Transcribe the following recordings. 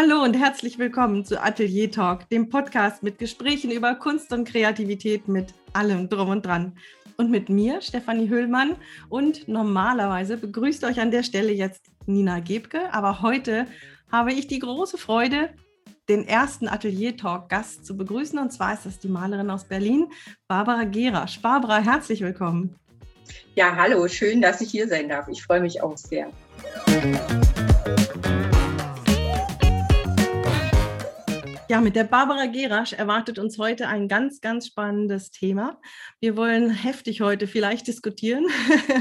Hallo und herzlich willkommen zu Atelier Talk, dem Podcast mit Gesprächen über Kunst und Kreativität mit allem drum und dran. Und mit mir, Stefanie Höhlmann. Und normalerweise begrüßt euch an der Stelle jetzt Nina Gebke. Aber heute habe ich die große Freude, den ersten Atelier Talk Gast zu begrüßen. Und zwar ist das die Malerin aus Berlin, Barbara Gerasch. Barbara, herzlich willkommen. Ja, hallo, schön, dass ich hier sein darf. Ich freue mich auch sehr. Ja, mit der Barbara Gerasch erwartet uns heute ein ganz, ganz spannendes Thema. Wir wollen heftig heute vielleicht diskutieren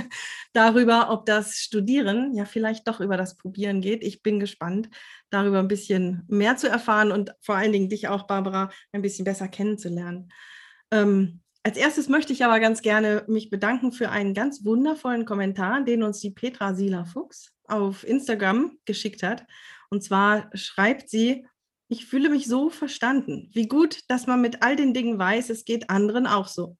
darüber, ob das Studieren ja vielleicht doch über das Probieren geht. Ich bin gespannt, darüber ein bisschen mehr zu erfahren und vor allen Dingen dich auch, Barbara, ein bisschen besser kennenzulernen. Ähm, als erstes möchte ich aber ganz gerne mich bedanken für einen ganz wundervollen Kommentar, den uns die Petra Sila Fuchs auf Instagram geschickt hat. Und zwar schreibt sie, ich fühle mich so verstanden. Wie gut, dass man mit all den Dingen weiß, es geht anderen auch so.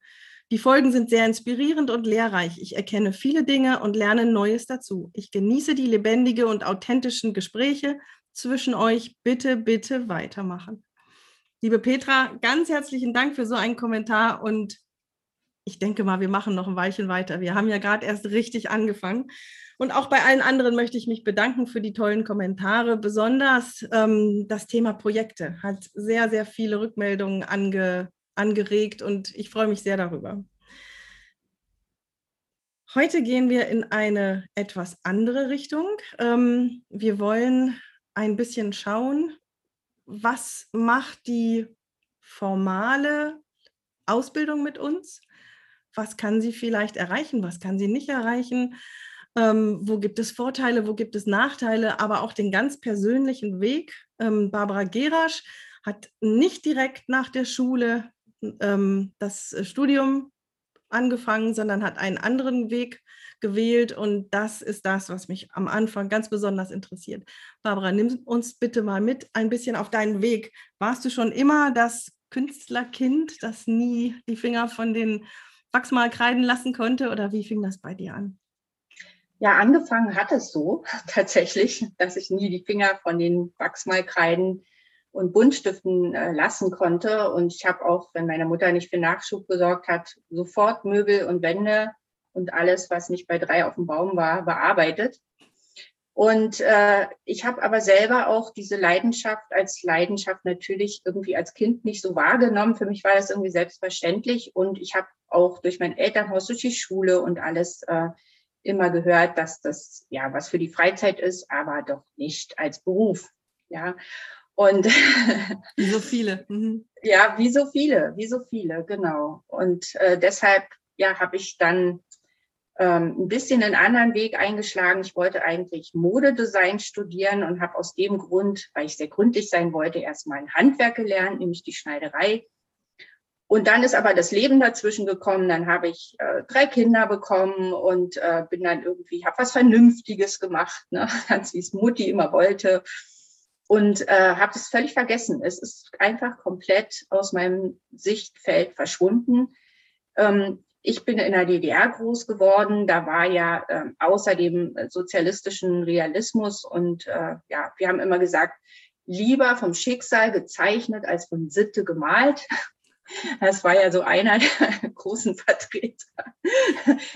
Die Folgen sind sehr inspirierend und lehrreich. Ich erkenne viele Dinge und lerne Neues dazu. Ich genieße die lebendige und authentischen Gespräche zwischen euch. Bitte, bitte weitermachen. Liebe Petra, ganz herzlichen Dank für so einen Kommentar und ich denke mal, wir machen noch ein Weilchen weiter. Wir haben ja gerade erst richtig angefangen. Und auch bei allen anderen möchte ich mich bedanken für die tollen Kommentare. Besonders ähm, das Thema Projekte hat sehr, sehr viele Rückmeldungen ange, angeregt und ich freue mich sehr darüber. Heute gehen wir in eine etwas andere Richtung. Ähm, wir wollen ein bisschen schauen, was macht die formale Ausbildung mit uns? Was kann sie vielleicht erreichen? Was kann sie nicht erreichen? Ähm, wo gibt es Vorteile, wo gibt es Nachteile, aber auch den ganz persönlichen Weg. Ähm, Barbara Gerasch hat nicht direkt nach der Schule ähm, das Studium angefangen, sondern hat einen anderen Weg gewählt und das ist das, was mich am Anfang ganz besonders interessiert. Barbara, nimm uns bitte mal mit ein bisschen auf deinen Weg. Warst du schon immer das Künstlerkind, das nie die Finger von den Wachsmalkreiden lassen konnte oder wie fing das bei dir an? Ja, angefangen hat es so tatsächlich, dass ich nie die Finger von den Wachsmalkreiden und Buntstiften äh, lassen konnte. Und ich habe auch, wenn meine Mutter nicht für Nachschub gesorgt hat, sofort Möbel und Wände und alles, was nicht bei drei auf dem Baum war, bearbeitet. Und äh, ich habe aber selber auch diese Leidenschaft als Leidenschaft natürlich irgendwie als Kind nicht so wahrgenommen. Für mich war das irgendwie selbstverständlich. Und ich habe auch durch mein Elternhaus, durch die Schule und alles äh, immer gehört, dass das ja was für die Freizeit ist, aber doch nicht als Beruf. Ja. Und wie so viele. Mhm. Ja, wie so viele, wie so viele, genau. Und äh, deshalb ja, habe ich dann ähm, ein bisschen einen anderen Weg eingeschlagen. Ich wollte eigentlich Modedesign studieren und habe aus dem Grund, weil ich sehr gründlich sein wollte, erstmal ein Handwerk gelernt, nämlich die Schneiderei. Und dann ist aber das Leben dazwischen gekommen. Dann habe ich äh, drei Kinder bekommen und äh, bin dann irgendwie, habe was Vernünftiges gemacht, ne? ganz wie es Mutti immer wollte. Und äh, habe es völlig vergessen. Es ist einfach komplett aus meinem Sichtfeld verschwunden. Ähm, ich bin in der DDR groß geworden. Da war ja äh, außer dem sozialistischen Realismus und äh, ja, wir haben immer gesagt, lieber vom Schicksal gezeichnet als von Sitte gemalt. Das war ja so einer der großen Vertreter.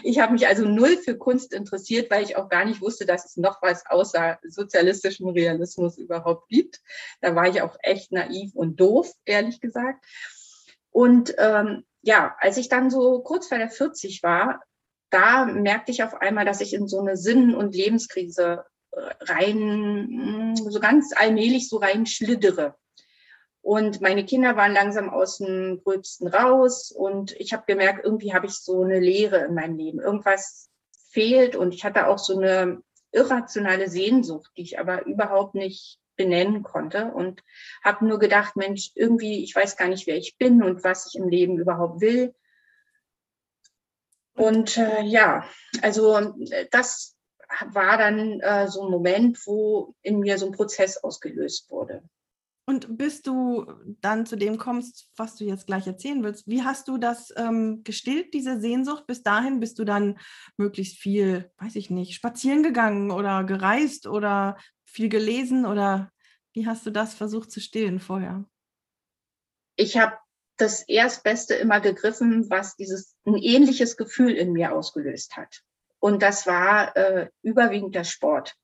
Ich habe mich also null für Kunst interessiert, weil ich auch gar nicht wusste, dass es noch was außer sozialistischem Realismus überhaupt gibt. Da war ich auch echt naiv und doof, ehrlich gesagt. Und ähm, ja, als ich dann so kurz vor der 40 war, da merkte ich auf einmal, dass ich in so eine Sinn- und Lebenskrise rein, so ganz allmählich so rein schliddere. Und meine Kinder waren langsam aus dem Gröbsten raus und ich habe gemerkt, irgendwie habe ich so eine Leere in meinem Leben. Irgendwas fehlt und ich hatte auch so eine irrationale Sehnsucht, die ich aber überhaupt nicht benennen konnte und habe nur gedacht, Mensch, irgendwie, ich weiß gar nicht, wer ich bin und was ich im Leben überhaupt will. Und äh, ja, also äh, das war dann äh, so ein Moment, wo in mir so ein Prozess ausgelöst wurde. Und bis du dann zu dem kommst, was du jetzt gleich erzählen willst, wie hast du das ähm, gestillt, diese Sehnsucht? Bis dahin bist du dann möglichst viel, weiß ich nicht, spazieren gegangen oder gereist oder viel gelesen oder Wie hast du das versucht zu stillen vorher? Ich habe das Erstbeste immer gegriffen, was dieses ein ähnliches Gefühl in mir ausgelöst hat. Und das war äh, überwiegend der Sport.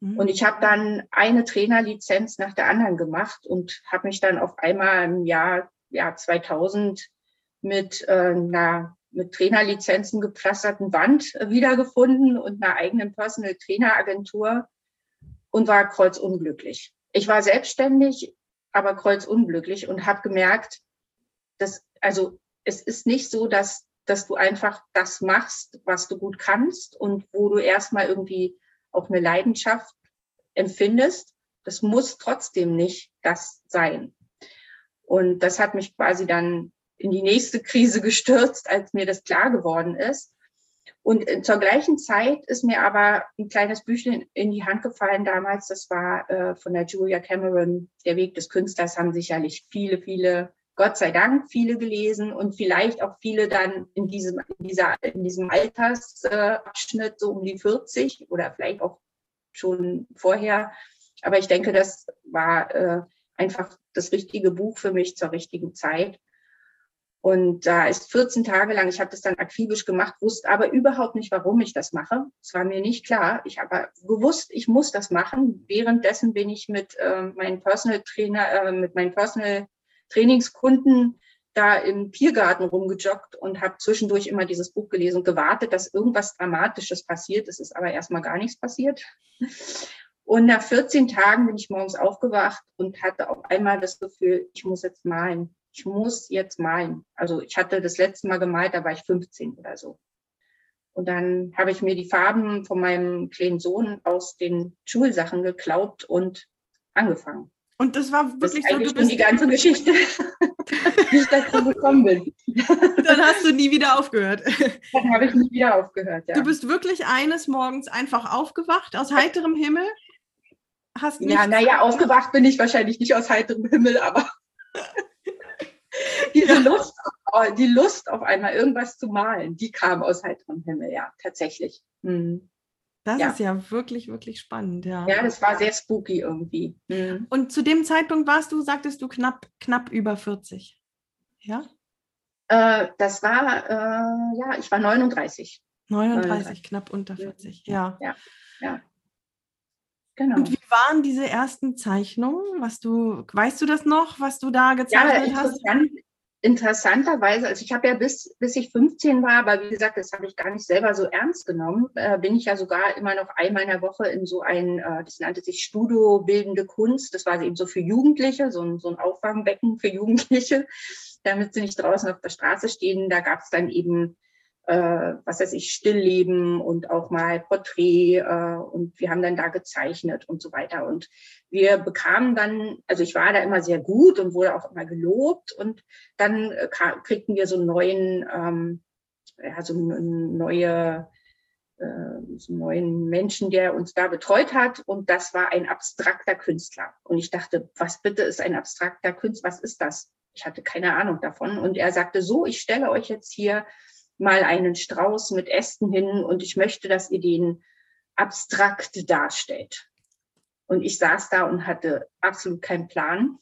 Mhm. Und ich habe dann eine Trainerlizenz nach der anderen gemacht und habe mich dann auf einmal im Jahr, Jahr 2000 mit äh, einer mit Trainerlizenzen gepflasterten Wand wiedergefunden und einer eigenen Personal Trainer Agentur und war kreuzunglücklich. Ich war selbstständig, aber kreuzunglücklich und habe gemerkt, dass also es ist nicht so, dass dass du einfach das machst, was du gut kannst und wo du erstmal irgendwie auch eine Leidenschaft empfindest. Das muss trotzdem nicht das sein. Und das hat mich quasi dann in die nächste Krise gestürzt, als mir das klar geworden ist. Und zur gleichen Zeit ist mir aber ein kleines Büchlein in die Hand gefallen damals. Das war äh, von der Julia Cameron, Der Weg des Künstlers, haben sicherlich viele, viele Gott sei Dank viele gelesen und vielleicht auch viele dann in diesem, in dieser, in diesem Altersabschnitt so um die 40 oder vielleicht auch schon vorher. Aber ich denke, das war äh, einfach das richtige Buch für mich zur richtigen Zeit. Und da ist 14 Tage lang, ich habe das dann akribisch gemacht, wusste aber überhaupt nicht, warum ich das mache. Es war mir nicht klar. Ich habe gewusst, ich muss das machen. Währenddessen bin ich mit äh, meinem Personal Trainer, äh, mit meinen Personal Trainingskunden da im Biergarten rumgejoggt und habe zwischendurch immer dieses Buch gelesen und gewartet, dass irgendwas Dramatisches passiert. Es ist aber erstmal gar nichts passiert. Und nach 14 Tagen bin ich morgens aufgewacht und hatte auf einmal das Gefühl, ich muss jetzt malen. Ich muss jetzt malen. Also ich hatte das letzte Mal gemalt, da war ich 15 oder so. Und dann habe ich mir die Farben von meinem kleinen Sohn aus den Schulsachen geklaut und angefangen. Und das war wirklich das so, du bist die ganze Geschichte, wie ich dazu gekommen bin. Dann hast du nie wieder aufgehört. Dann habe ich nie wieder aufgehört, ja. Du bist wirklich eines Morgens einfach aufgewacht aus heiterem Himmel? Hast ja, naja, aufgewacht bin ich wahrscheinlich nicht aus heiterem Himmel, aber diese ja. Lust, die Lust auf einmal irgendwas zu malen, die kam aus heiterem Himmel, ja, tatsächlich. Mhm. Das ja. ist ja wirklich, wirklich spannend, ja. Ja, das war sehr spooky irgendwie. Mhm. Und zu dem Zeitpunkt warst du, sagtest du, knapp, knapp über 40. Ja? Äh, das war, äh, ja, ich war 39. 39, 39. knapp unter 40, ja. Ja, ja. Genau. Und wie waren diese ersten Zeichnungen? Was du, weißt du das noch, was du da gezeichnet ja, hast? Interessanterweise, also ich habe ja bis, bis ich 15 war, aber wie gesagt, das habe ich gar nicht selber so ernst genommen, äh, bin ich ja sogar immer noch einmal in der Woche in so ein, äh, das nannte sich Studio Bildende Kunst, das war eben so für Jugendliche, so ein, so ein Auffangbecken für Jugendliche, damit sie nicht draußen auf der Straße stehen. Da gab es dann eben äh, was weiß ich, Stillleben und auch mal Porträt äh, und wir haben dann da gezeichnet und so weiter. Und wir bekamen dann, also ich war da immer sehr gut und wurde auch immer gelobt und dann äh, kriegten wir so einen neuen, ähm, ja, so eine neue äh, so einen neuen Menschen, der uns da betreut hat. Und das war ein abstrakter Künstler. Und ich dachte, was bitte ist ein abstrakter Künstler? Was ist das? Ich hatte keine Ahnung davon. Und er sagte so, ich stelle euch jetzt hier mal einen Strauß mit Ästen hin und ich möchte, dass ihr den abstrakt darstellt. Und ich saß da und hatte absolut keinen Plan.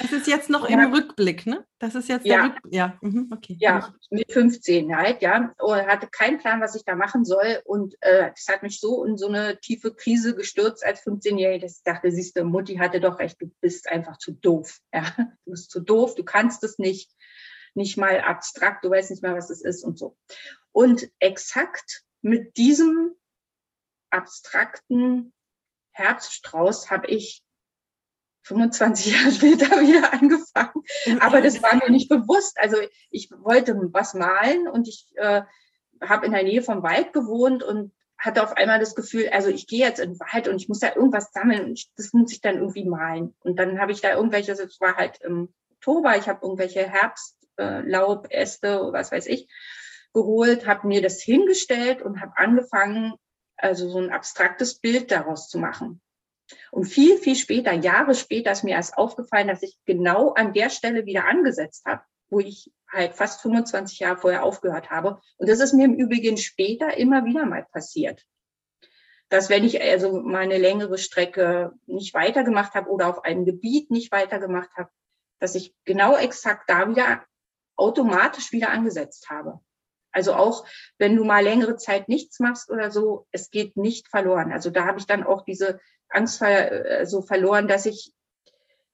Das ist jetzt noch ja. im Rückblick, ne? Das ist jetzt ja. der Rückblick. Ja, mhm, okay. Ja, mit 15 halt, ja. Und hatte keinen Plan, was ich da machen soll. Und äh, das hat mich so in so eine tiefe Krise gestürzt als 15-Jährige, dass ich dachte, siehst du, Mutti hatte doch recht, du bist einfach zu doof. Ja, du bist zu doof, du kannst es nicht nicht mal abstrakt, du weißt nicht mal, was es ist und so. Und exakt mit diesem abstrakten Herbststrauß habe ich 25 Jahre später wieder angefangen. Aber das war mir nicht bewusst. Also ich wollte was malen und ich äh, habe in der Nähe vom Wald gewohnt und hatte auf einmal das Gefühl, also ich gehe jetzt in den Wald und ich muss da irgendwas sammeln und ich, das muss ich dann irgendwie malen. Und dann habe ich da irgendwelche, es war halt im Oktober, ich habe irgendwelche Herbst, äh, was weiß ich, geholt, habe mir das hingestellt und habe angefangen, also so ein abstraktes Bild daraus zu machen. Und viel, viel später, Jahre später, ist mir erst aufgefallen, dass ich genau an der Stelle wieder angesetzt habe, wo ich halt fast 25 Jahre vorher aufgehört habe. Und das ist mir im Übrigen später immer wieder mal passiert. dass wenn ich also mal eine längere Strecke nicht weitergemacht habe oder auf einem Gebiet nicht weitergemacht habe, dass ich genau exakt da wieder automatisch wieder angesetzt habe. Also auch wenn du mal längere Zeit nichts machst oder so, es geht nicht verloren. Also da habe ich dann auch diese Angst ver so verloren, dass ich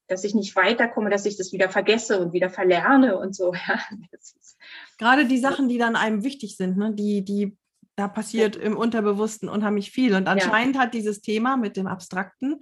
dass ich nicht weiterkomme, dass ich das wieder vergesse und wieder verlerne und so. Ja, Gerade die Sachen, die dann einem wichtig sind, ne? die, die, da passiert im Unterbewussten unheimlich viel. Und anscheinend ja. hat dieses Thema mit dem Abstrakten,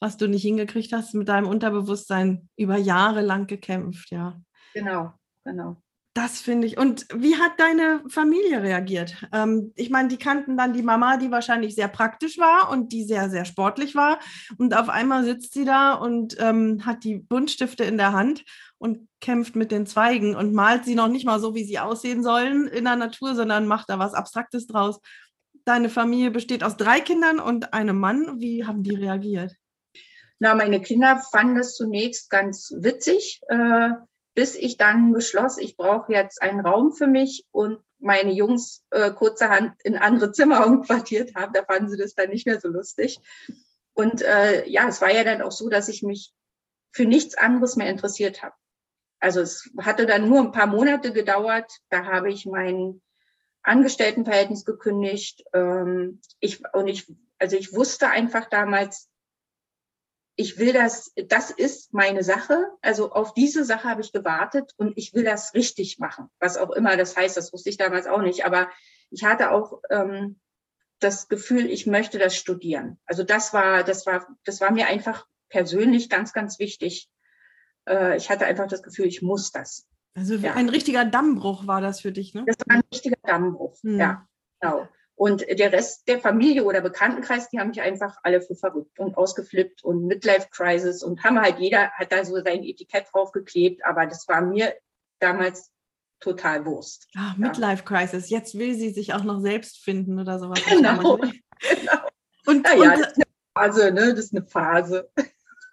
was du nicht hingekriegt hast, mit deinem Unterbewusstsein über Jahre lang gekämpft, ja. Genau, genau. Das finde ich. Und wie hat deine Familie reagiert? Ähm, ich meine, die kannten dann die Mama, die wahrscheinlich sehr praktisch war und die sehr, sehr sportlich war. Und auf einmal sitzt sie da und ähm, hat die Buntstifte in der Hand und kämpft mit den Zweigen und malt sie noch nicht mal so, wie sie aussehen sollen in der Natur, sondern macht da was Abstraktes draus. Deine Familie besteht aus drei Kindern und einem Mann. Wie haben die reagiert? Na, meine Kinder fanden das zunächst ganz witzig. Äh bis ich dann beschloss, ich brauche jetzt einen Raum für mich und meine Jungs äh, kurzerhand in andere Zimmer umquartiert haben. Da fanden sie das dann nicht mehr so lustig. Und äh, ja, es war ja dann auch so, dass ich mich für nichts anderes mehr interessiert habe. Also es hatte dann nur ein paar Monate gedauert. Da habe ich mein Angestelltenverhältnis gekündigt. Ähm, ich, und ich, also ich wusste einfach damals, ich will das, das ist meine Sache. Also auf diese Sache habe ich gewartet und ich will das richtig machen. Was auch immer das heißt, das wusste ich damals auch nicht. Aber ich hatte auch ähm, das Gefühl, ich möchte das studieren. Also das war, das war, das war mir einfach persönlich ganz, ganz wichtig. Äh, ich hatte einfach das Gefühl, ich muss das. Also ja. ein richtiger Dammbruch war das für dich, ne? Das war ein richtiger Dammbruch, hm. ja, genau. Und der Rest der Familie oder Bekanntenkreis, die haben mich einfach alle für verrückt und ausgeflippt und Midlife Crisis und haben halt jeder hat da so sein Etikett draufgeklebt, aber das war mir damals total Wurst. Ah, Midlife Crisis. Jetzt will sie sich auch noch selbst finden oder sowas. Genau. genau. Und, ja, und, das ist eine Phase, ne? Das ist eine Phase.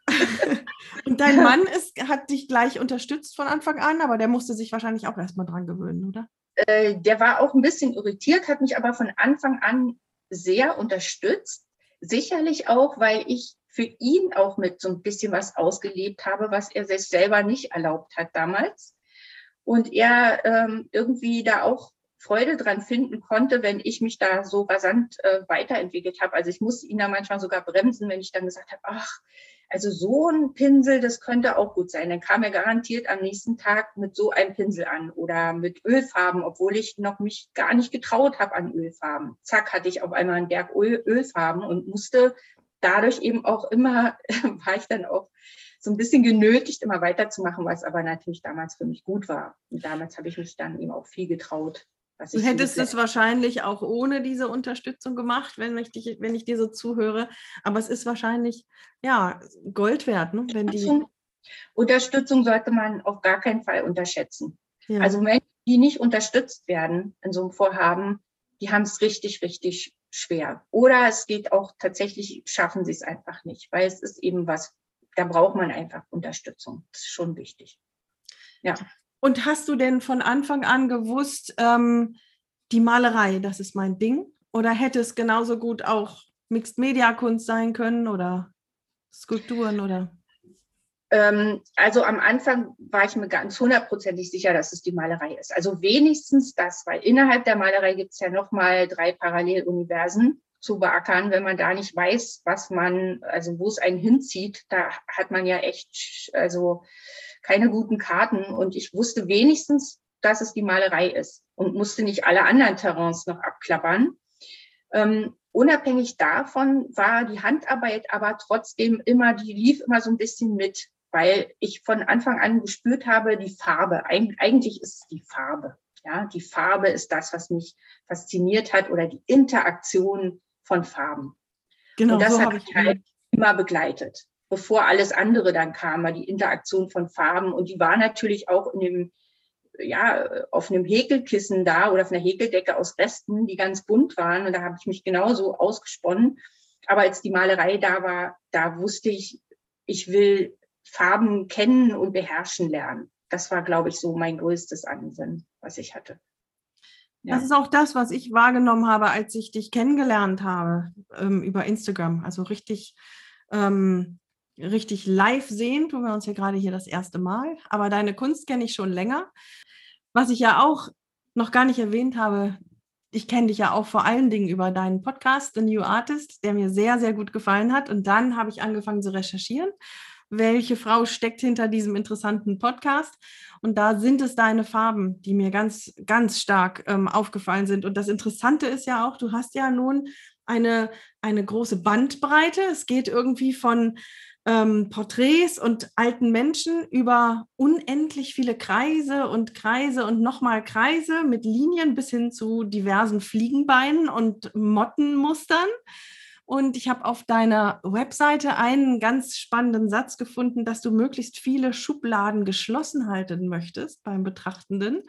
und dein Mann ist, hat dich gleich unterstützt von Anfang an, aber der musste sich wahrscheinlich auch erstmal dran gewöhnen, oder? Äh, der war auch ein bisschen irritiert, hat mich aber von Anfang an sehr unterstützt. Sicherlich auch, weil ich für ihn auch mit so ein bisschen was ausgelebt habe, was er sich selber nicht erlaubt hat damals. Und er ähm, irgendwie da auch Freude dran finden konnte, wenn ich mich da so rasant äh, weiterentwickelt habe. Also ich musste ihn da manchmal sogar bremsen, wenn ich dann gesagt habe, ach, also so ein Pinsel, das könnte auch gut sein. Dann kam er garantiert am nächsten Tag mit so einem Pinsel an oder mit Ölfarben, obwohl ich noch mich gar nicht getraut habe an Ölfarben. Zack, hatte ich auf einmal einen Berg Öl, Ölfarben und musste dadurch eben auch immer, war ich dann auch so ein bisschen genötigt, immer weiterzumachen, was aber natürlich damals für mich gut war. Und damals habe ich mich dann eben auch viel getraut. Du hättest es wahrscheinlich auch ohne diese Unterstützung gemacht, wenn ich, dich, wenn ich dir so zuhöre. Aber es ist wahrscheinlich ja Gold wert, ne? wenn die. Unterstützung sollte man auf gar keinen Fall unterschätzen. Ja. Also Menschen, die nicht unterstützt werden in so einem Vorhaben, die haben es richtig, richtig schwer. Oder es geht auch tatsächlich, schaffen sie es einfach nicht, weil es ist eben was, da braucht man einfach Unterstützung. Das ist schon wichtig. Ja. Und hast du denn von Anfang an gewusst, ähm, die Malerei, das ist mein Ding? Oder hätte es genauso gut auch Mixed Media Kunst sein können oder Skulpturen oder? Ähm, also am Anfang war ich mir ganz hundertprozentig sicher, dass es die Malerei ist. Also wenigstens das, weil innerhalb der Malerei gibt es ja nochmal drei Paralleluniversen zu beackern, wenn man da nicht weiß, was man, also wo es einen hinzieht, da hat man ja echt, also keine guten Karten. Und ich wusste wenigstens, dass es die Malerei ist und musste nicht alle anderen Terrains noch abklappern. Ähm, unabhängig davon war die Handarbeit aber trotzdem immer, die lief immer so ein bisschen mit, weil ich von Anfang an gespürt habe, die Farbe, eigentlich ist es die Farbe. Ja, die Farbe ist das, was mich fasziniert hat oder die Interaktion von Farben. Genau, und das so hat mich halt immer begleitet, bevor alles andere dann kam, war die Interaktion von Farben und die war natürlich auch in dem ja, auf einem Häkelkissen da oder auf einer Häkeldecke aus Resten, die ganz bunt waren. Und da habe ich mich genauso ausgesponnen. Aber als die Malerei da war, da wusste ich, ich will Farben kennen und beherrschen lernen. Das war, glaube ich, so mein größtes Ansinnen, was ich hatte. Ja. Das ist auch das, was ich wahrgenommen habe, als ich dich kennengelernt habe ähm, über Instagram. Also richtig, ähm, richtig live sehen, tun wir uns ja gerade hier das erste Mal. Aber deine Kunst kenne ich schon länger. Was ich ja auch noch gar nicht erwähnt habe, ich kenne dich ja auch vor allen Dingen über deinen Podcast, The New Artist, der mir sehr, sehr gut gefallen hat. Und dann habe ich angefangen zu recherchieren, welche Frau steckt hinter diesem interessanten Podcast. Und da sind es deine Farben, die mir ganz, ganz stark ähm, aufgefallen sind. Und das Interessante ist ja auch, du hast ja nun eine, eine große Bandbreite. Es geht irgendwie von ähm, Porträts und alten Menschen über unendlich viele Kreise und Kreise und nochmal Kreise mit Linien bis hin zu diversen Fliegenbeinen und Mottenmustern. Und ich habe auf deiner Webseite einen ganz spannenden Satz gefunden, dass du möglichst viele Schubladen geschlossen halten möchtest beim Betrachtenden,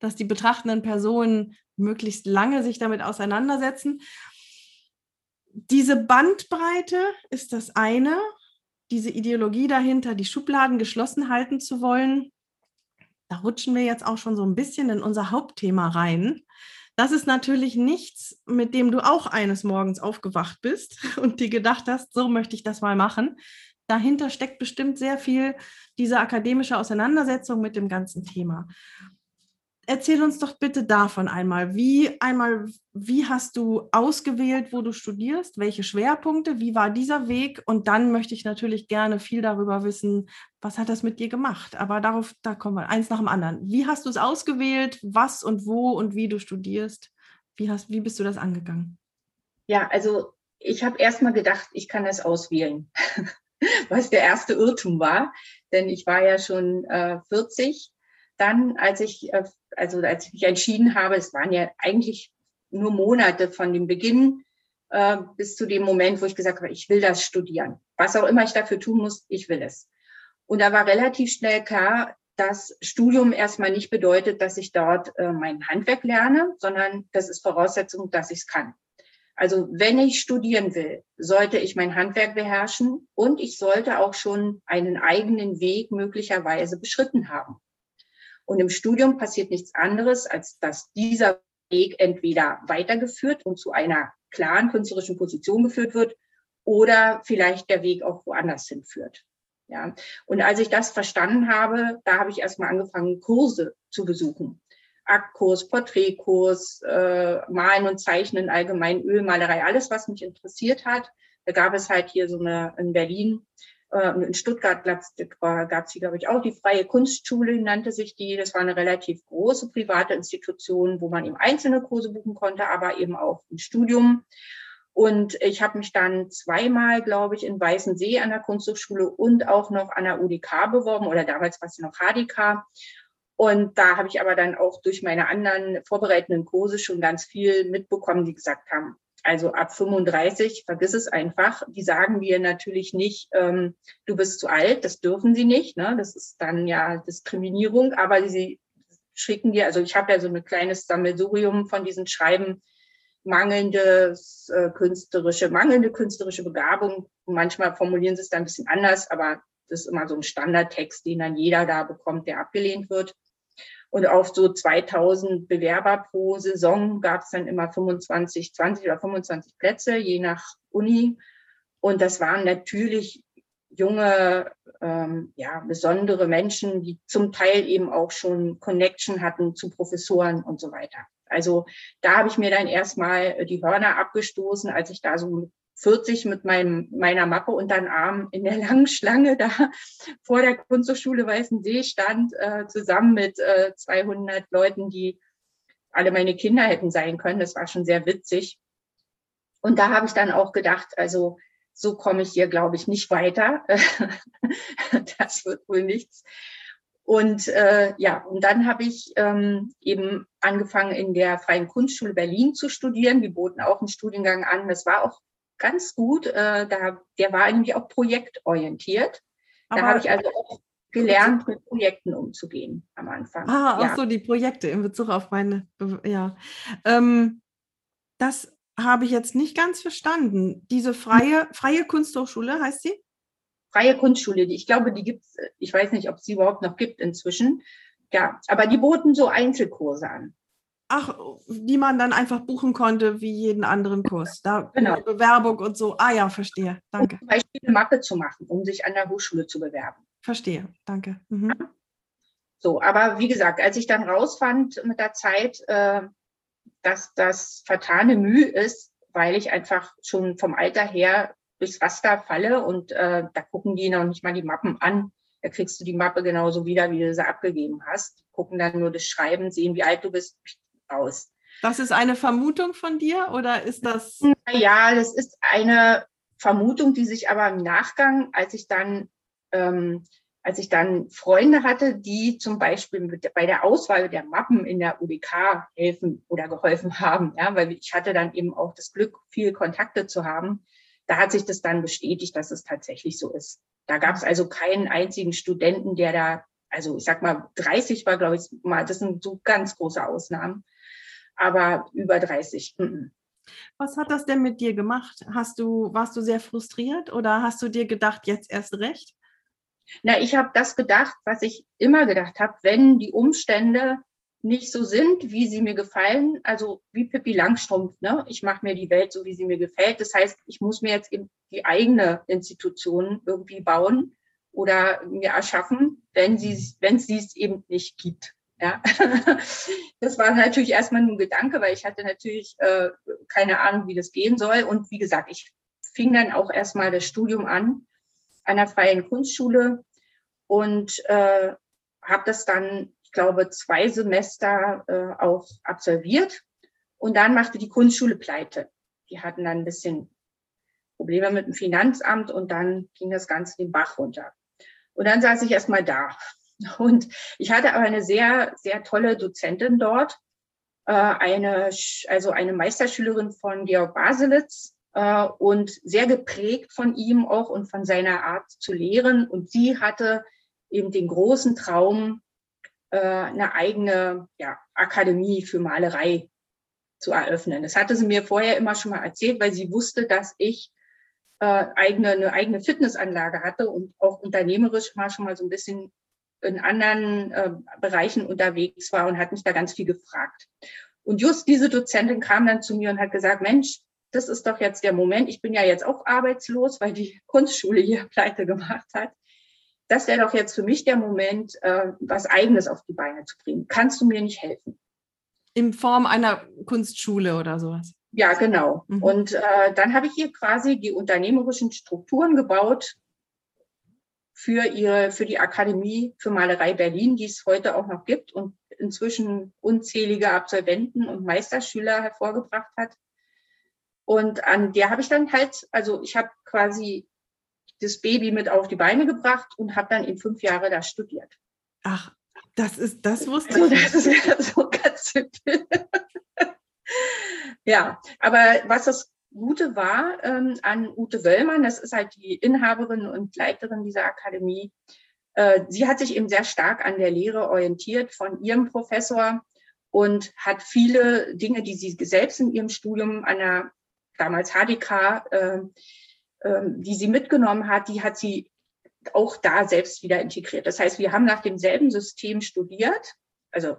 dass die betrachtenden Personen möglichst lange sich damit auseinandersetzen. Diese Bandbreite ist das eine diese Ideologie dahinter, die Schubladen geschlossen halten zu wollen, da rutschen wir jetzt auch schon so ein bisschen in unser Hauptthema rein. Das ist natürlich nichts, mit dem du auch eines Morgens aufgewacht bist und dir gedacht hast, so möchte ich das mal machen. Dahinter steckt bestimmt sehr viel diese akademische Auseinandersetzung mit dem ganzen Thema erzähl uns doch bitte davon einmal. Wie einmal, wie hast du ausgewählt, wo du studierst? Welche Schwerpunkte? Wie war dieser Weg? Und dann möchte ich natürlich gerne viel darüber wissen, was hat das mit dir gemacht? Aber darauf, da kommen wir eins nach dem anderen. Wie hast du es ausgewählt? Was und wo und wie du studierst? Wie, hast, wie bist du das angegangen? Ja, also ich habe erst mal gedacht, ich kann das auswählen, was der erste Irrtum war. Denn ich war ja schon äh, 40 dann, als ich, äh, also als ich mich entschieden habe, es waren ja eigentlich nur Monate von dem Beginn äh, bis zu dem Moment, wo ich gesagt habe, ich will das studieren. Was auch immer ich dafür tun muss, ich will es. Und da war relativ schnell klar, dass Studium erstmal nicht bedeutet, dass ich dort äh, mein Handwerk lerne, sondern das ist Voraussetzung, dass ich es kann. Also wenn ich studieren will, sollte ich mein Handwerk beherrschen und ich sollte auch schon einen eigenen Weg möglicherweise beschritten haben. Und im Studium passiert nichts anderes, als dass dieser Weg entweder weitergeführt und zu einer klaren künstlerischen Position geführt wird oder vielleicht der Weg auch woanders hinführt. Ja. Und als ich das verstanden habe, da habe ich erstmal angefangen, Kurse zu besuchen. Aktkurs, Porträtkurs, äh, Malen und Zeichnen, allgemein Ölmalerei, alles, was mich interessiert hat. Da gab es halt hier so eine in Berlin in Stuttgart gab es hier, glaube ich, auch die Freie Kunstschule, nannte sich die. Das war eine relativ große private Institution, wo man eben einzelne Kurse buchen konnte, aber eben auch ein Studium. Und ich habe mich dann zweimal, glaube ich, in Weißensee an der Kunsthochschule und auch noch an der UDK beworben oder damals war es noch HDK. Und da habe ich aber dann auch durch meine anderen vorbereitenden Kurse schon ganz viel mitbekommen, die gesagt haben, also ab 35, vergiss es einfach. Die sagen dir natürlich nicht, ähm, du bist zu alt, das dürfen sie nicht. Ne? Das ist dann ja Diskriminierung, aber sie schicken dir, also ich habe ja so ein kleines Sammelsurium von diesen Schreiben, mangelndes äh, künstlerische, mangelnde künstlerische Begabung. Manchmal formulieren sie es dann ein bisschen anders, aber das ist immer so ein Standardtext, den dann jeder da bekommt, der abgelehnt wird. Und auf so 2000 Bewerber pro Saison gab es dann immer 25, 20 oder 25 Plätze, je nach Uni. Und das waren natürlich junge, ähm, ja, besondere Menschen, die zum Teil eben auch schon Connection hatten zu Professoren und so weiter. Also da habe ich mir dann erstmal die Hörner abgestoßen, als ich da so 40 mit meinem, meiner Mappe unter den Arm in der langen Schlange da vor der Kunsthochschule Weißensee stand, äh, zusammen mit äh, 200 Leuten, die alle meine Kinder hätten sein können. Das war schon sehr witzig. Und da habe ich dann auch gedacht, also so komme ich hier, glaube ich, nicht weiter. das wird wohl nichts. Und äh, ja, und dann habe ich ähm, eben angefangen in der Freien Kunstschule Berlin zu studieren. Die boten auch einen Studiengang an. Das war auch ganz gut. Äh, da, der war nämlich auch projektorientiert. Da habe ich also auch gelernt, mit Projekten umzugehen am Anfang. Ah, ja. auch so die Projekte in Bezug auf meine, ja. Ähm, das habe ich jetzt nicht ganz verstanden. Diese freie, freie Kunsthochschule heißt sie? Freie Kunstschule, ich glaube, die gibt es, ich weiß nicht, ob es sie überhaupt noch gibt inzwischen. Ja, aber die boten so Einzelkurse an. Ach, die man dann einfach buchen konnte wie jeden anderen Kurs. Da genau. Bewerbung und so. Ah ja, verstehe. Danke. Um zum Beispiel eine Mappe zu machen, um sich an der Hochschule zu bewerben. Verstehe. Danke. Mhm. So, aber wie gesagt, als ich dann rausfand mit der Zeit, äh, dass das vertane Mühe ist, weil ich einfach schon vom Alter her durchs Raster falle und äh, da gucken die noch nicht mal die Mappen an. Da kriegst du die Mappe genauso wieder, wie du sie abgegeben hast. Gucken dann nur das Schreiben, sehen, wie alt du bist, aus. Das ist eine Vermutung von dir oder ist das? Ja, das ist eine Vermutung, die sich aber im Nachgang, als ich dann, ähm, als ich dann Freunde hatte, die zum Beispiel mit, bei der Auswahl der Mappen in der UBK helfen oder geholfen haben, ja, weil ich hatte dann eben auch das Glück, viele Kontakte zu haben. Da hat sich das dann bestätigt, dass es tatsächlich so ist. Da gab es also keinen einzigen Studenten, der da, also ich sag mal, 30 war, glaube ich, mal, das sind so ganz große Ausnahmen, aber über 30. Mm Was hat das denn mit dir gemacht? Hast du, warst du sehr frustriert oder hast du dir gedacht, jetzt erst recht? Na, ich habe das gedacht, was ich immer gedacht habe, wenn die Umstände nicht so sind, wie sie mir gefallen, also wie Pippi Langstrumpf, ne? Ich mache mir die Welt so, wie sie mir gefällt. Das heißt, ich muss mir jetzt eben die eigene Institution irgendwie bauen oder mir erschaffen, wenn sie wenn es es eben nicht gibt. Ja, das war natürlich erstmal nur ein Gedanke, weil ich hatte natürlich äh, keine Ahnung, wie das gehen soll. Und wie gesagt, ich fing dann auch erstmal das Studium an an der Freien Kunstschule und äh, habe das dann, ich glaube, zwei Semester äh, auch absolviert. Und dann machte die Kunstschule pleite. Die hatten dann ein bisschen Probleme mit dem Finanzamt und dann ging das Ganze den Bach runter. Und dann saß ich erstmal da und ich hatte aber eine sehr, sehr tolle Dozentin dort, äh, eine, also eine Meisterschülerin von Georg Baselitz äh, und sehr geprägt von ihm auch und von seiner Art zu lehren. Und sie hatte eben den großen Traum, äh, eine eigene ja, Akademie für Malerei zu eröffnen. Das hatte sie mir vorher immer schon mal erzählt, weil sie wusste, dass ich eigene, eine eigene Fitnessanlage hatte und auch unternehmerisch mal schon mal so ein bisschen in anderen äh, Bereichen unterwegs war und hat mich da ganz viel gefragt. Und just diese Dozentin kam dann zu mir und hat gesagt, Mensch, das ist doch jetzt der Moment. Ich bin ja jetzt auch arbeitslos, weil die Kunstschule hier pleite gemacht hat. Das wäre doch jetzt für mich der Moment, äh, was Eigenes auf die Beine zu bringen. Kannst du mir nicht helfen? In Form einer Kunstschule oder sowas? Ja, genau. Mhm. Und äh, dann habe ich hier quasi die unternehmerischen Strukturen gebaut, für ihre, für die Akademie für Malerei Berlin, die es heute auch noch gibt und inzwischen unzählige Absolventen und Meisterschüler hervorgebracht hat. Und an der habe ich dann halt, also ich habe quasi das Baby mit auf die Beine gebracht und habe dann in fünf Jahre da studiert. Ach, das ist, das wusste also, ich. Das ist ja so ganz simpel. ja, aber was das Gute war ähm, an Ute Wöllmann, das ist halt die Inhaberin und Leiterin dieser Akademie, äh, sie hat sich eben sehr stark an der Lehre orientiert von ihrem Professor und hat viele Dinge, die sie selbst in ihrem Studium an der damals HDK, äh, äh, die sie mitgenommen hat, die hat sie auch da selbst wieder integriert. Das heißt, wir haben nach demselben System studiert, also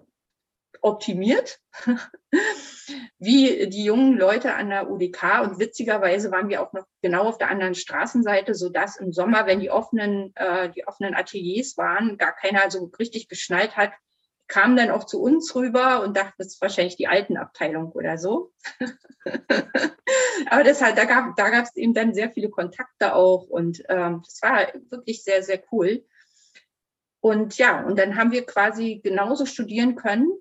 optimiert, wie die jungen Leute an der UDK. Und witzigerweise waren wir auch noch genau auf der anderen Straßenseite, sodass im Sommer, wenn die offenen, äh, die offenen Ateliers waren, gar keiner so richtig geschnallt hat, kam dann auch zu uns rüber und dachte, das ist wahrscheinlich die alten Abteilung oder so. Aber das halt, da gab da gab es eben dann sehr viele Kontakte auch und ähm, das war wirklich sehr, sehr cool. Und ja, und dann haben wir quasi genauso studieren können,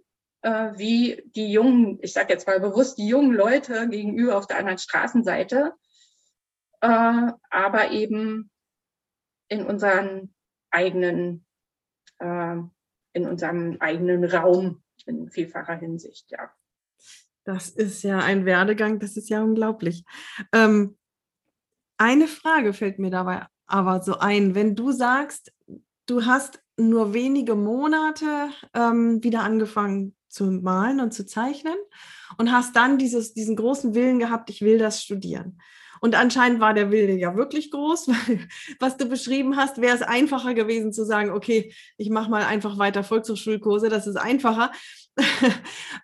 wie die jungen, ich sage jetzt mal bewusst, die jungen Leute gegenüber auf der anderen Straßenseite, äh, aber eben in unseren eigenen, äh, in unserem eigenen Raum in vielfacher Hinsicht, ja. Das ist ja ein Werdegang, das ist ja unglaublich. Ähm, eine Frage fällt mir dabei aber so ein, wenn du sagst, du hast nur wenige Monate ähm, wieder angefangen zu malen und zu zeichnen und hast dann dieses, diesen großen Willen gehabt, ich will das studieren. Und anscheinend war der Wille ja wirklich groß, weil was du beschrieben hast, wäre es einfacher gewesen zu sagen, okay, ich mache mal einfach weiter Volkshochschulkurse, das ist einfacher.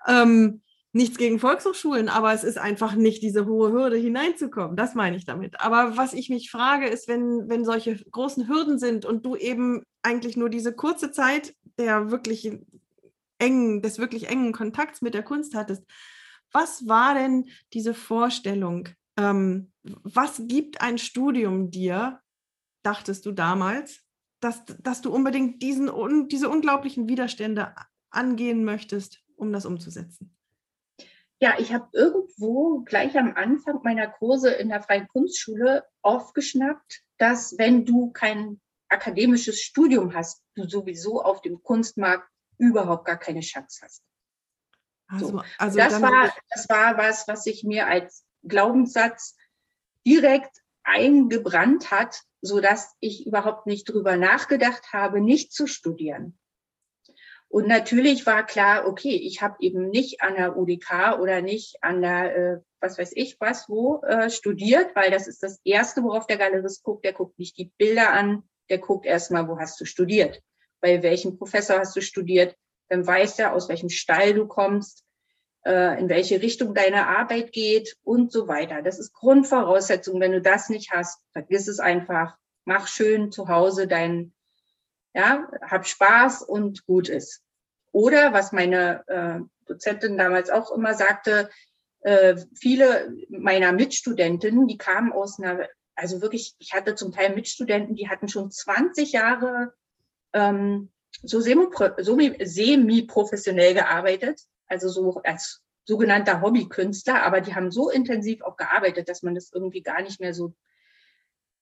ähm, nichts gegen Volkshochschulen, aber es ist einfach nicht diese hohe Hürde hineinzukommen. Das meine ich damit. Aber was ich mich frage, ist, wenn, wenn solche großen Hürden sind und du eben eigentlich nur diese kurze Zeit der wirklich engen, des wirklich engen Kontakts mit der Kunst hattest, was war denn diese Vorstellung? Ähm, was gibt ein Studium dir, dachtest du damals, dass, dass du unbedingt diesen, diese unglaublichen Widerstände angehen möchtest, um das umzusetzen? Ja, ich habe irgendwo gleich am Anfang meiner Kurse in der Freien Kunstschule aufgeschnappt, dass wenn du kein akademisches Studium hast, du sowieso auf dem Kunstmarkt überhaupt gar keine Chance hast. Also, so. also das, war, das war was, was sich mir als Glaubenssatz direkt eingebrannt hat, so dass ich überhaupt nicht drüber nachgedacht habe, nicht zu studieren. Und natürlich war klar, okay, ich habe eben nicht an der UDK oder nicht an der, äh, was weiß ich was, wo äh, studiert, weil das ist das Erste, worauf der Galerist guckt. Der guckt nicht die Bilder an, der guckt erstmal, wo hast du studiert, bei welchem Professor hast du studiert, dann weiß er, aus welchem Stall du kommst, äh, in welche Richtung deine Arbeit geht und so weiter. Das ist Grundvoraussetzung. Wenn du das nicht hast, vergiss es einfach. Mach schön zu Hause dein ja, hab Spaß und gut ist. Oder was meine äh, Dozentin damals auch immer sagte, äh, viele meiner Mitstudentinnen, die kamen aus einer, also wirklich, ich hatte zum Teil Mitstudenten, die hatten schon 20 Jahre ähm, so semi-professionell gearbeitet, also so als sogenannter Hobbykünstler, aber die haben so intensiv auch gearbeitet, dass man das irgendwie gar nicht mehr so,